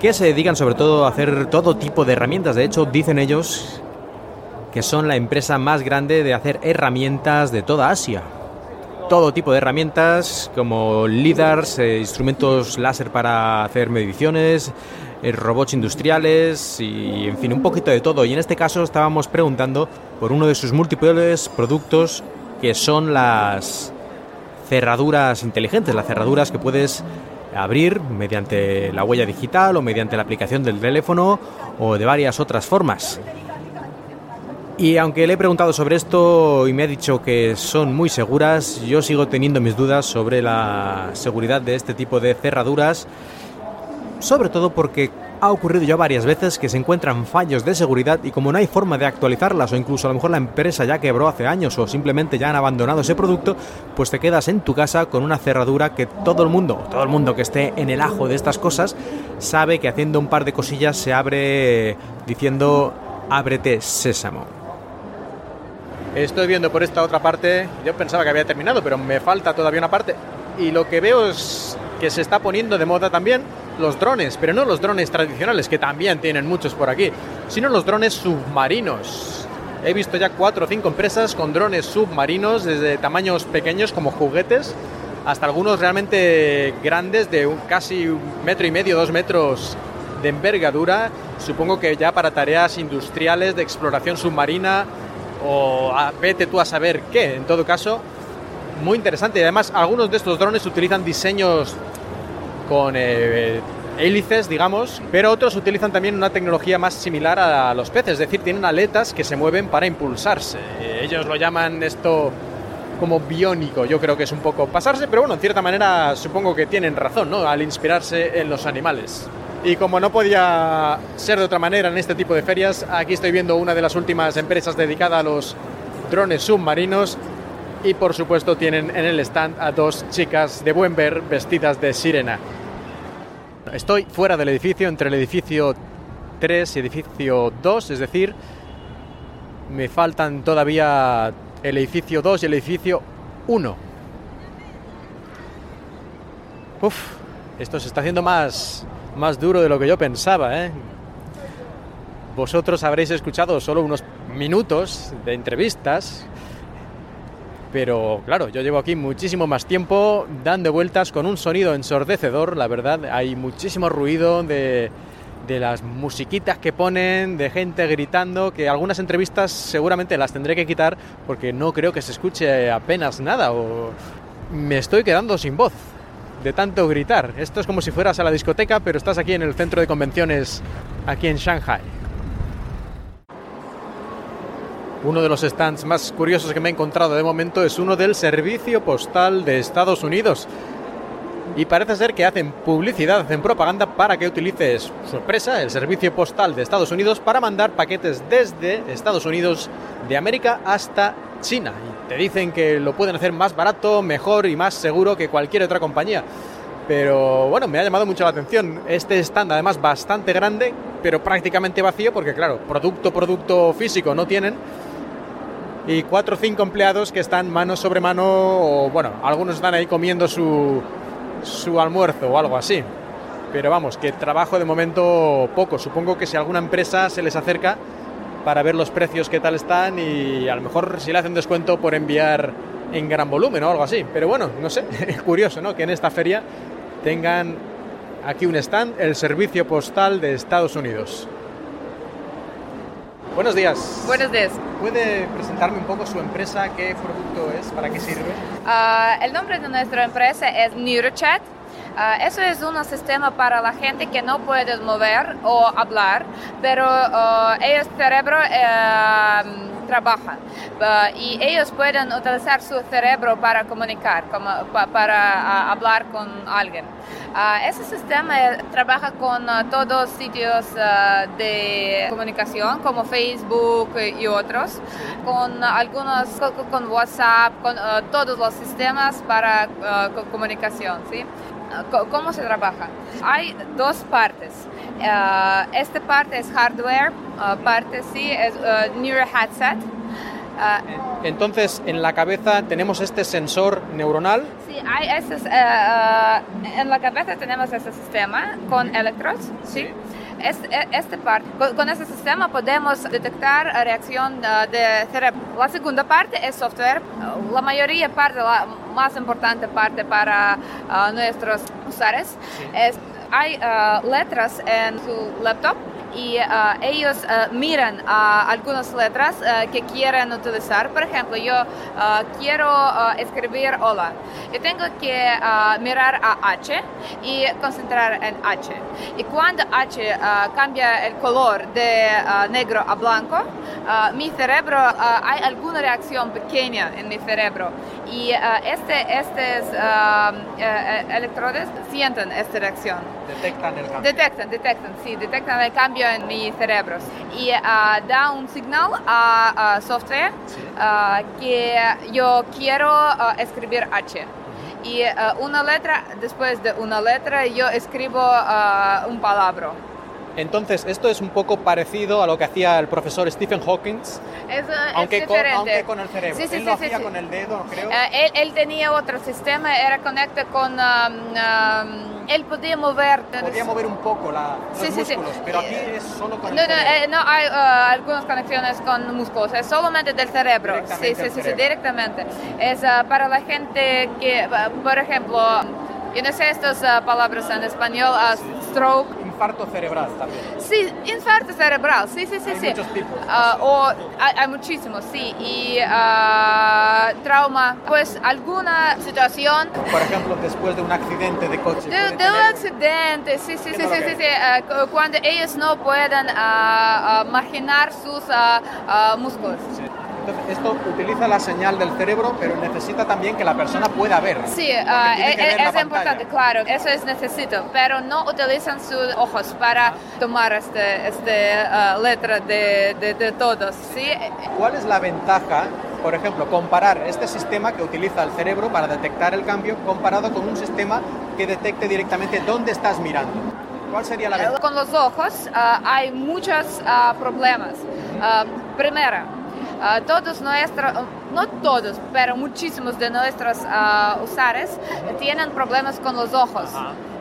que se dedican sobre todo a hacer todo tipo de herramientas. De hecho, dicen ellos que son la empresa más grande de hacer herramientas de toda Asia. Todo tipo de herramientas como LIDARs, eh, instrumentos láser para hacer mediciones, eh, robots industriales y en fin, un poquito de todo. Y en este caso estábamos preguntando por uno de sus múltiples productos que son las cerraduras inteligentes, las cerraduras que puedes abrir mediante la huella digital o mediante la aplicación del teléfono o de varias otras formas. Y aunque le he preguntado sobre esto y me ha dicho que son muy seguras, yo sigo teniendo mis dudas sobre la seguridad de este tipo de cerraduras, sobre todo porque ha ocurrido ya varias veces que se encuentran fallos de seguridad y como no hay forma de actualizarlas o incluso a lo mejor la empresa ya quebró hace años o simplemente ya han abandonado ese producto, pues te quedas en tu casa con una cerradura que todo el mundo, todo el mundo que esté en el ajo de estas cosas, sabe que haciendo un par de cosillas se abre diciendo ábrete sésamo. Estoy viendo por esta otra parte, yo pensaba que había terminado, pero me falta todavía una parte. Y lo que veo es que se está poniendo de moda también los drones, pero no los drones tradicionales, que también tienen muchos por aquí, sino los drones submarinos. He visto ya cuatro o cinco empresas con drones submarinos, desde tamaños pequeños como juguetes, hasta algunos realmente grandes, de casi un metro y medio, dos metros de envergadura, supongo que ya para tareas industriales de exploración submarina o a- vete tú a saber qué. En todo caso, muy interesante. Y además, algunos de estos drones utilizan diseños con eh, hélices, digamos, pero otros utilizan también una tecnología más similar a los peces, es decir, tienen aletas que se mueven para impulsarse. Eh, Ellos lo llaman esto como biónico, yo creo que es un poco pasarse, pero bueno, en cierta manera supongo que tienen razón, ¿no? Al inspirarse en los animales. Y como no podía ser de otra manera en este tipo de ferias, aquí estoy viendo una de las últimas empresas dedicada a los drones submarinos y por supuesto tienen en el stand a dos chicas de buen ver vestidas de sirena. Estoy fuera del edificio, entre el edificio 3 y edificio 2, es decir, me faltan todavía el edificio 2 y el edificio 1. Uf, esto se está haciendo más, más duro de lo que yo pensaba, ¿eh? Vosotros habréis escuchado solo unos minutos de entrevistas, pero claro, yo llevo aquí muchísimo más tiempo dando vueltas con un sonido ensordecedor, la verdad, hay muchísimo ruido de, de las musiquitas que ponen, de gente gritando, que algunas entrevistas seguramente las tendré que quitar porque no creo que se escuche apenas nada o me estoy quedando sin voz de tanto gritar. Esto es como si fueras a la discoteca, pero estás aquí en el centro de convenciones, aquí en Shanghai. Uno de los stands más curiosos que me he encontrado de momento es uno del Servicio Postal de Estados Unidos. Y parece ser que hacen publicidad, hacen propaganda para que utilices su empresa, el Servicio Postal de Estados Unidos, para mandar paquetes desde Estados Unidos de América hasta China. Y te dicen que lo pueden hacer más barato, mejor y más seguro que cualquier otra compañía. Pero bueno, me ha llamado mucho la atención este stand, además bastante grande, pero prácticamente vacío, porque claro, producto, producto físico no tienen. Y cuatro o cinco empleados que están mano sobre mano, o bueno, algunos están ahí comiendo su, su almuerzo o algo así. Pero vamos, que trabajo de momento poco. Supongo que si alguna empresa se les acerca para ver los precios qué tal están y a lo mejor si le hacen descuento por enviar en gran volumen o algo así. Pero bueno, no sé, curioso, ¿no? Que en esta feria tengan aquí un stand, el Servicio Postal de Estados Unidos. Buenos días. Buenos días. ¿Puede presentarme un poco su empresa? ¿Qué producto es? ¿Para qué sirve? Uh, el nombre de nuestra empresa es NeuroChat. Uh, eso es un sistema para la gente que no puede mover o hablar, pero uh, ellos cerebro trabajan y ellos pueden utilizar su cerebro para comunicar, para hablar con alguien. Ese sistema trabaja con todos sitios de comunicación como Facebook y otros, con algunos, con, con WhatsApp, con todos los sistemas para comunicación. ¿sí? ¿Cómo se trabaja? Hay dos partes. esta parte es hardware, parte sí es Neuro Headset. Entonces, en la cabeza tenemos este sensor neuronal. Sí, hay este, en la cabeza tenemos este sistema con electrodos, ¿sí? Este, este parte, con, este sistema podemos detectar reacción de cerebro. La segunda parte es software. La mayoría parte, la más importante parte para nuestros usuarios es hay letras en su laptop y uh, ellos uh, miran uh, algunas letras que quieren utilizar. Por ejemplo, yo quiero escribir hola. Yo tengo que mirar a H y concentrar en H. Y cuando H cambia el color de negro a blanco, mi cerebro, hay alguna reacción pequeña en mi cerebro. Y este, estos electrodos sienten esta reacción. Detectan el cambio. Detectan, detectan, sí, detectan el cambio en mi cerebro. Y uh, da un signal a, a software uh, que yo quiero uh, escribir H. Y una letra, después de una letra, yo escribo un palabra. Entonces, esto es un poco parecido a lo que hacía el profesor Stephen Hawking, es, aunque, con, aunque, con, el cerebro. Sí, sí, él sí, lo sí, hacía sí. con el dedo, creo. Uh, él, él, tenía otro sistema, era conectado con... Um, um, él podía mover... Podía mover un poco la, los sí, sí, músculos, sí. pero aquí es solo con no, el no, cerebro. eh, no, hay uh, algunas conexiones con músculos, es solamente del cerebro. Sí, sí, sí, sí, directamente. Es uh, para la gente que, uh, por ejemplo, yo no sé estas palabras en español, stroke, infarto cerebral también. Sí, infarto cerebral, sí, sí, sí. Hay sí. muchos tipos. Uh, o hay, hay, muchísimos, sí. Y uh, trauma, pues alguna situación. Por ejemplo, después de un accidente de coche. De, de un accidente, sí, sí, sí, sí, sí, sí. Uh, cuando ellos no pueden marginar sus músculos. Sí. Entonces, esto utiliza la señal del cerebro, pero necesita también que la persona pueda ver. Sí, uh, es, es importante, claro, eso es necesito, pero no utilizan sus ojos para tomar este, este uh, letra de, de, de, todos. ¿sí? ¿Cuál es la ventaja, por ejemplo, comparar este sistema que utiliza el cerebro para detectar el cambio comparado con un sistema que detecte directamente dónde estás mirando? ¿Cuál sería la ventaja? Con los ojos hay muchos problemas. Primero, todos nuestros, no todos, pero muchísimos de nuestros usuarios tienen problemas con los ojos.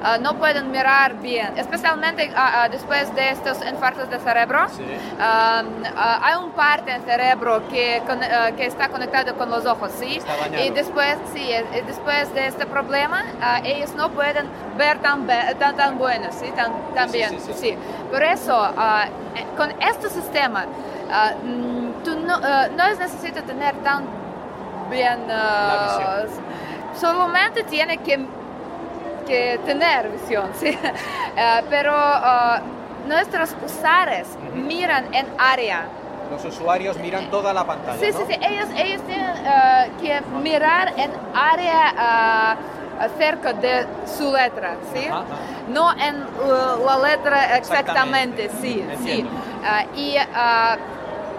Ah, no pueden mirar bien, especialmente ah, ah, después de estos infartos de cerebro. hay un parte del cerebro que, que está conectado con los ojos, ¿sí? Y después, sí, después de este problema, ellos no pueden ver tan, tan, tan bueno, ¿sí? Tan, bien, sí, Por eso, eh, con este sistema, mm, tú no, no es necesario tener tan bien... solamente tiene que que tener visión, ¿sí? Eh, pero uh, nuestros usuarios miran en área. Los usuarios miran toda la pantalla. Sí, sí, sí. Ellos, ellos tienen uh, que mirar en área cerca de su letra, ¿sí? No en la letra exactamente, sí, sí. y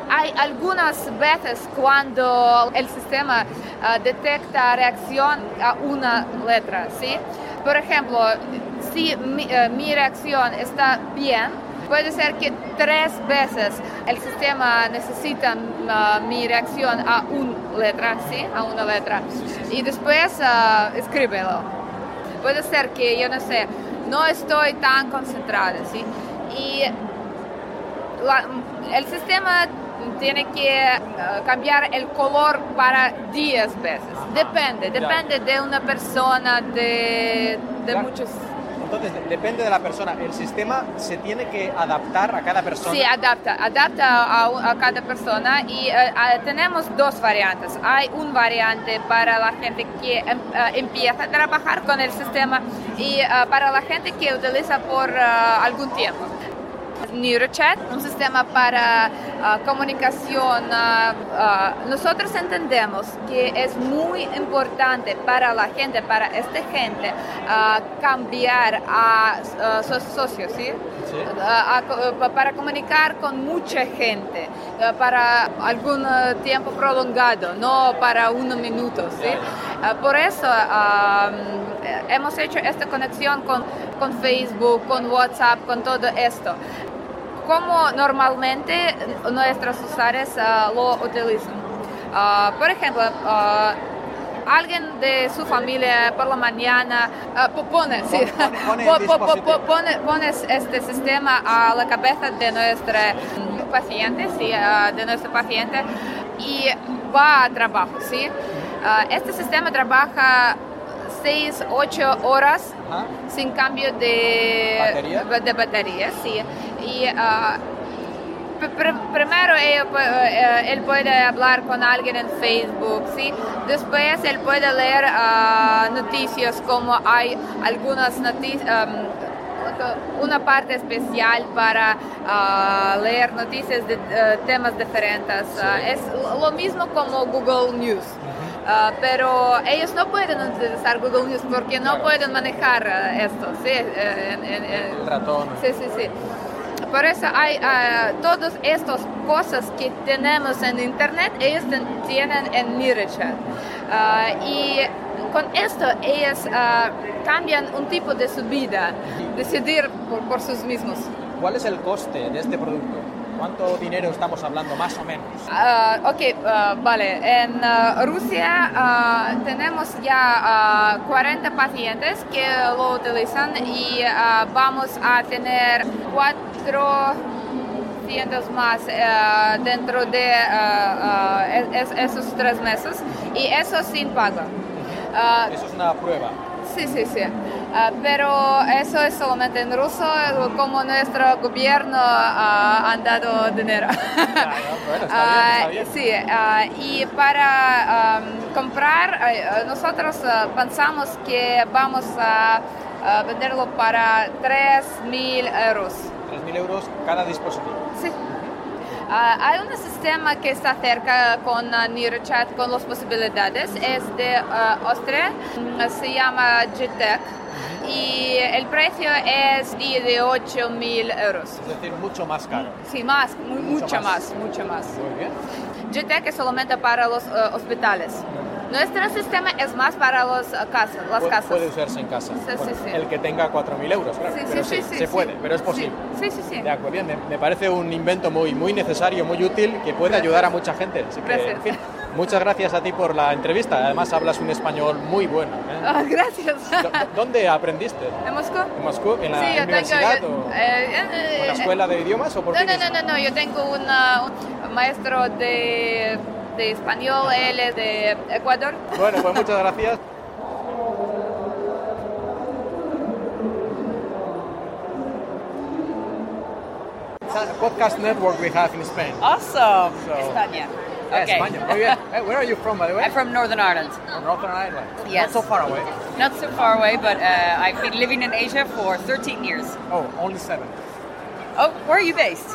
hay algunas veces cuando el sistema detecta reacción a una letra, ¿sí? Por ejemplo, si eh, mi, reacción está bien, puede ser que tres veces el sistema necesita uh, mi reacción a una letra, ¿sí? A una letra. Y después uh, escríbelo. Puede ser que, yo no sé, no estoy tan concentrada, ¿sí? Y el sistema tiene que uh, cambiar el color para 10 veces. Depende, depende de una persona, de, de muchos... Entonces, depende de la persona. El sistema se tiene que adaptar a cada persona. Sí, adapta, adapta a, a cada persona y uh, tenemos dos variantes. Hay un variante para la gente que em, uh, empieza a trabajar con el sistema y para la gente que utiliza por algún tiempo. NeuroChat, un sistema para ah, comunicación. Ah, ah, nosotros entendemos que es muy importante para la gente, para esta gente, cambiar a sus socios, ¿sí? para comunicar con mucha gente, para algún tiempo prolongado, no para unos minutos. ¿sí? por eso hemos hecho esta conexión con, con Facebook, con WhatsApp, con todo esto como normalmente nuestros usuarios uh, lo utilizan. Uh, por ejemplo, uh, alguien de su familia por la mañana pone, sí, pone, pone, este sistema a la cabeza de nuestro paciente, sí, de nuestro paciente y va a trabajo, sí. este sistema trabaja 6, 8 horas sin cambio de batería, de batería sí. Y uh, primero eh, él, puede hablar con alguien en Facebook, ¿sí? Después él puede leer uh, noticias como hay algunas noticias, um, una parte especial para uh, leer noticias de temas diferentes. es lo mismo como Google News. Uh, pero ellos no pueden utilizar Google News porque no pueden manejar uh, esto, ¿sí? Eh, en, en, el ratón. Sí, sí, sí. Por eso hay uh, todas estas cosas que tenemos en Internet, ellos tienen en MiraChat. y con esto ellos cambian un tipo de su vida, decidir por, por sus mismos. ¿Cuál es el coste de este producto? ¿Cuánto dinero estamos hablando más o menos? Uh, ok, uh, vale. En uh, Rusia tenemos ya 40 pacientes que lo utilizan y vamos a tener 400 más dentro de esos tres meses y eso sin pago. eso es una prueba. Sí, sí, sí. Ah, pero eso es solamente en ruso, como nuestro gobierno ha dado dinero. Sí, y para comprar, nosotros ah, pensamos que vamos a venderlo para 3.000 euros. 3.000 euros cada dispositivo. Sí. Uh, hay un sistema que está cerca con uh, NeuroChat con las posibilidades, es de uh, Austria, se llama GTEC y el precio es de 8 mil euros. Es decir, mucho más caro. Sí, más, mucho, más. mucho más. Muy bien. GTEC es solamente para los hospitales. Nuestro sistema es más para los, uh, casas, las Pu- casas. Puede usarse en casa. Sí, sí, sí. El que tenga 4.000 euros, claro. Pero sí, se puede, pero es posible. Sí, sí, sí. De acuerdo, bien, me, me parece un invento muy, muy necesario, muy útil, que puede ayudar a mucha gente. Así que, Gracias. en fin, muchas gracias a ti por la entrevista. Además, hablas un español muy bueno. ¿eh? Ah, gracias. ¿Dónde aprendiste? ¿En Moscú? ¿En Moscú? ¿En la sí, yo universidad tengo... o, eh, eh, o en la eh, escuela de idiomas o por No, qué no, no, no, no, yo tengo una- un maestro de, de español, él es de Ecuador. Bueno, pues muchas gracias. Podcast network we have in Spain. Awesome. So- España. Okay. España. Muy bien. Hey, where are you from, by the way? I'm from Northern Ireland. From Northern Ireland. Yes. Not so far away. Not so far away, but uh, I've been living in Asia for 13 years. Oh, only seven. Oh, where are you based?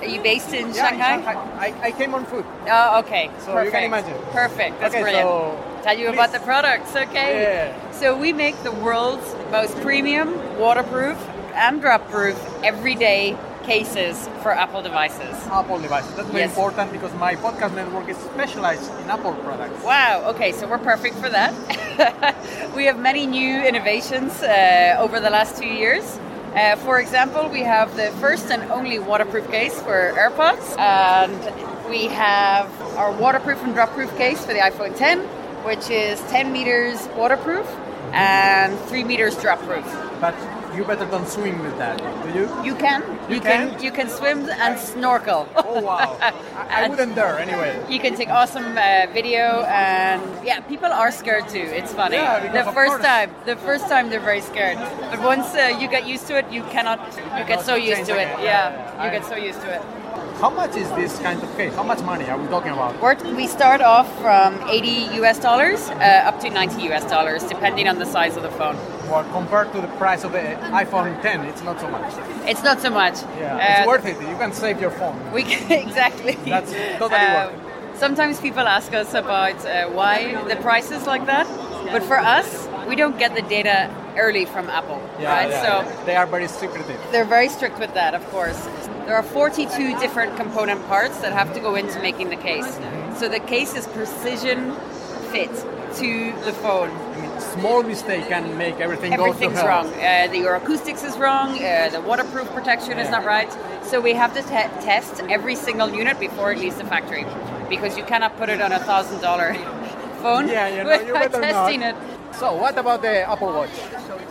Are you based in Yeah, Shanghai? in Shanghai. I, I came on foot. Oh, okay. So Perfect. you can imagine. Perfect. That's Okay, brilliant. so Tell you about the products, okay? Yeah. So we make the world's most premium, waterproof, and drop-proof everyday cases for Apple devices. Apple devices. That's very Yes. important because my podcast network is specialized in Apple products. Wow, okay, so we're perfect for that. we have many new innovations uh, over the last two years. Uh, for example, we have the first and only waterproof case for AirPods, and we have our waterproof and drop-proof case for the iPhone 10, which is 10 meters waterproof and 3 meters drop-proof. But you better don't swim with that, do you? You can, You you can, can? you can swim and snorkel. Oh wow! I, I wouldn't dare anyway. You can take awesome uh, video, and yeah, people are scared too. It's funny. Yeah, the first time, the first time they're very scared, but once uh, you get used to it, you cannot. You get so used to it. Yeah, Yeah, you I- get so used to it. How much is this kind of case? How much money are we talking about? We're, we start off from 80 US dollars uh, up to 90 US dollars, depending on the size of the phone. Well, compared to the price of the iPhone 10, it's not so much. It's not so much. Yeah, Uh, it's worth it. You can save your phone. We can, exactly. That's totally Uh, worth it. Sometimes people ask us about uh, why the price is like that, but for us, we don't get the data early from Apple, Yeah, right? yeah, so yeah. they are very secretive. they're very strict with that, of course. There are 42 different component parts that have to go into making the case. So the case is precision fit to the phone. Small mistake can make everything go Everything's to hell. wrong. Uh, the, your acoustics is wrong. Uh, the waterproof protection is not right. So we have to te- test every single unit before it leaves the factory, because you cannot put it on a thousand dollar phone Yeah, you know, without testing not. it. So, what about the Apple Watch?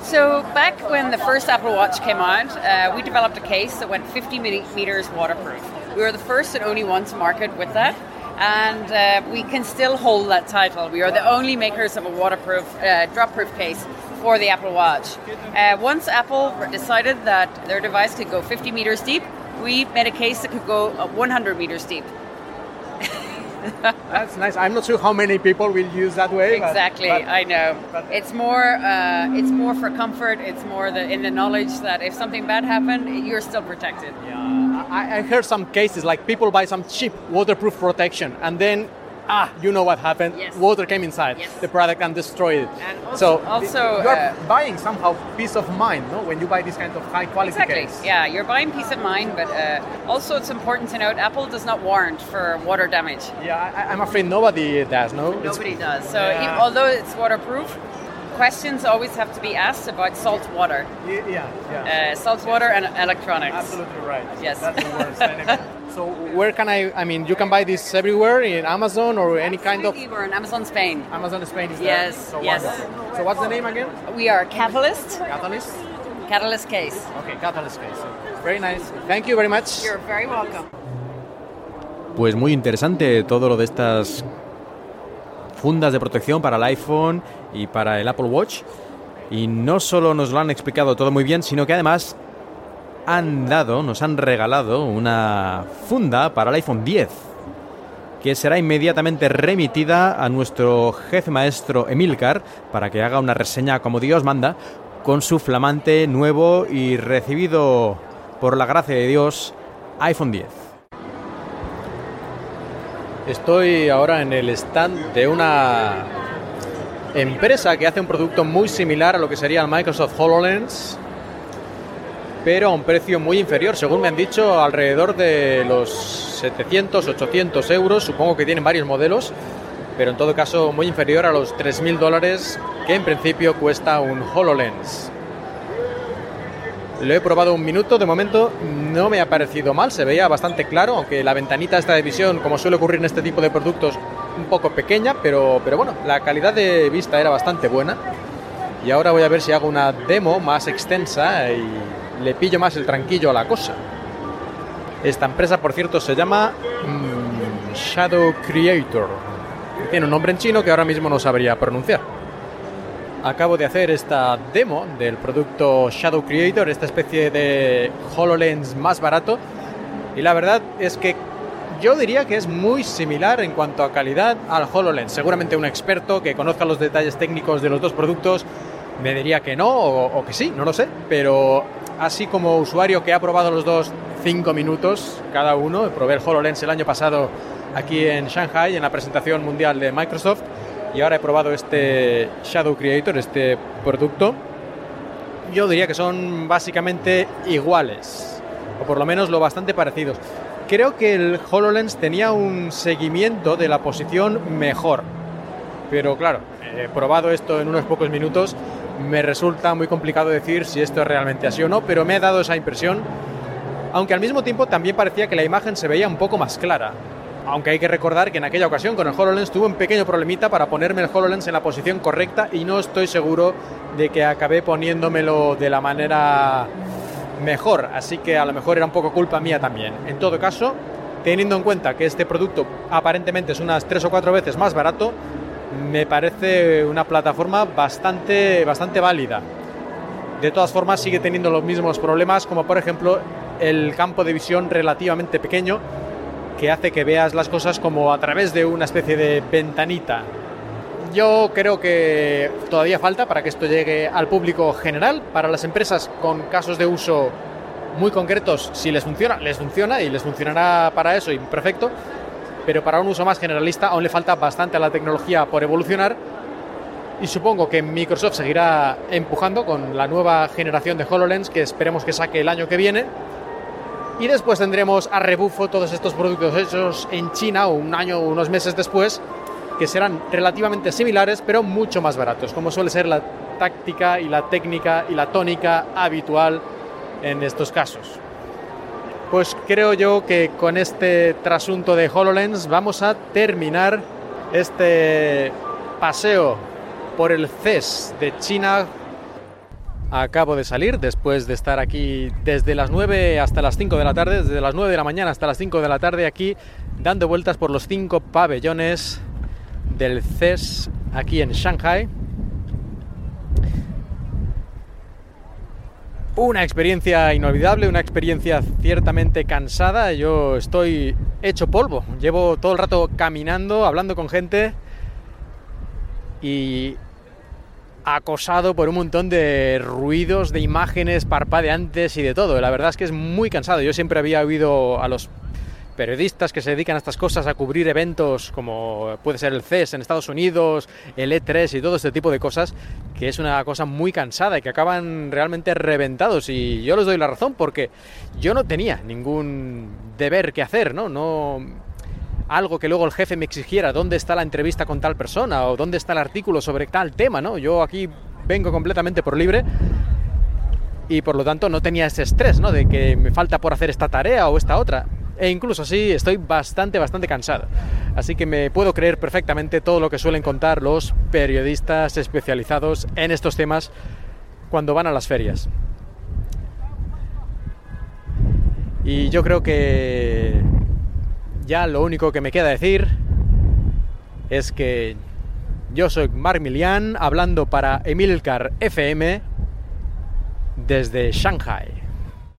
So back when the first Apple Watch came out, uh, we developed a case that went 50 meters waterproof. We were the first and only one to market with that. And uh, we can still hold that title. We are the only makers of a waterproof, uh, drop-proof case for the Apple Watch. Uh, once Apple decided that their device could go 50 meters deep, we made a case that could go uh, 100 meters deep. That's nice. I'm not sure how many people will use that way. Exactly, but- I know. But It's more, uh, it's more for comfort. It's more the, in the knowledge that if something bad happened, you're still protected. I, I heard some cases like people buy some cheap waterproof protection and then ah you know what happened Yes. water came inside Yes. the product and destroyed it And also- so also, you're uh, buying somehow peace of mind no when you buy this kind of high quality Exactly. case Yeah, you're buying peace of mind, but uh, also it's important to note Apple does not warrant for water damage. yeah I, I'm afraid nobody does no It's- Nobody does. So Yeah. although it's waterproof, questions always have to be asked about salt water, yeah yeah, yeah. uh, salt water and electronics. absolutely right Yes. that's the worst. so where can I I mean you can buy this everywhere in Amazon or any kind of Absolutely, We're in Amazon Spain. Amazon Spain is there? Yes, so yes. so what's the name again We are Catalyst, Catalyst Catalyst Case. okay Catalyst case very nice thank you very much You're very welcome. Pues muy interesante todo lo de estas fundas de protección para el iPhone y para el Apple Watch. Y no solo nos lo han explicado todo muy bien, sino que además han dado, nos han regalado una funda para el iPhone 10, que será inmediatamente remitida a nuestro jefe maestro Emilcar para que haga una reseña como Dios manda con su flamante nuevo y recibido por la gracia de Dios iPhone 10. Estoy ahora en el stand de una empresa que hace un producto muy similar a lo que sería el Microsoft HoloLens, pero a un precio muy inferior, según me han dicho, alrededor de los 700, 800 euros. Supongo que tienen varios modelos. pero en todo caso muy inferior a los 3.000 dólares que en principio cuesta un HoloLens. Lo he probado un minuto, de momento no me ha parecido mal, se veía bastante claro, aunque la ventanita esta de visión, como suele ocurrir en este tipo de productos, un poco pequeña, pero, pero bueno, la calidad de vista era bastante buena. Y ahora voy a ver si hago una demo más extensa y le pillo más el tranquillo a la cosa. Esta empresa, por cierto, se llama mm, Shadow Creator. Tiene un nombre en chino que ahora mismo no sabría pronunciar. Acabo de hacer esta demo del producto Shadow Creator, esta especie de HoloLens más barato. Y la verdad es que yo diría que es muy similar en cuanto a calidad al HoloLens. Seguramente un experto que conozca los detalles técnicos de los dos productos me diría que no o, o que sí, no lo sé. Pero así como usuario que ha probado los dos cinco minutos cada uno. Probé el HoloLens el año pasado aquí en Shanghai en la presentación mundial de Microsoft y ahora he probado este Shadow Creator, este producto. Yo diría que son básicamente iguales, o por lo menos lo bastante parecidos. Creo que el HoloLens tenía un seguimiento de la posición mejor, pero claro, he probado esto en unos pocos minutos, me resulta muy complicado decir si esto es realmente así o no, pero me ha dado esa impresión aunque al mismo tiempo también parecía que la imagen se veía un poco más clara. Aunque hay que recordar que en aquella ocasión con el HoloLens tuve un pequeño problemita para ponerme el HoloLens en la posición correcta y no estoy seguro de que acabé poniéndomelo de la manera mejor, así que a lo mejor era un poco culpa mía también. En todo caso, teniendo en cuenta que este producto aparentemente es unas tres o cuatro veces más barato, me parece una plataforma bastante, bastante válida. De todas formas, sigue teniendo los mismos problemas, como por ejemplo el campo de visión relativamente pequeño que hace que veas las cosas como a través de una especie de ventanita. Yo creo que todavía falta para que esto llegue al público general, para las empresas con casos de uso muy concretos, si les funciona, les funciona y les funcionará para eso y perfecto, pero para un uso más generalista aún le falta bastante a la tecnología por evolucionar y supongo que Microsoft seguirá empujando con la nueva generación de HoloLens que esperemos que saque el año que viene y después tendremos a rebufo todos estos productos hechos en China un año o unos meses después, que serán relativamente similares, pero mucho más baratos, como suele ser la táctica y la técnica y la tónica habitual en estos casos. Pues creo yo que con este trasunto de HoloLens vamos a terminar este paseo por el CES de China Acabo de salir después de estar aquí desde las 9 hasta las 5 de la tarde, desde las 9 de la mañana hasta las 5 de la tarde aquí dando vueltas por los cinco pabellones del CES aquí en Shanghai. Una experiencia inolvidable, una experiencia ciertamente cansada. Yo estoy hecho polvo. Llevo todo el rato caminando, hablando con gente y acosado por un montón de ruidos, de imágenes parpadeantes y de todo. La verdad es que es muy cansado. Yo siempre había oído a los periodistas que se dedican a estas cosas, a cubrir eventos como puede ser el CES en Estados Unidos, el E3 y todo este tipo de cosas, que es una cosa muy cansada y que acaban realmente reventados. Y yo les doy la razón porque yo no tenía ningún deber que hacer, ¿no? No algo que luego el jefe me exigiera, dónde está la entrevista con tal persona o dónde está el artículo sobre tal tema, ¿no? Yo aquí vengo completamente por libre y por lo tanto no tenía ese estrés, ¿no? De que me falta por hacer esta tarea o esta otra. E incluso así estoy bastante, bastante cansado. Así que me puedo creer perfectamente todo lo que suelen contar los periodistas especializados en estos temas cuando van a las ferias. Y yo creo que ya lo único que me queda decir es que yo soy Mark Milian hablando para Emilcar FM desde Shanghai.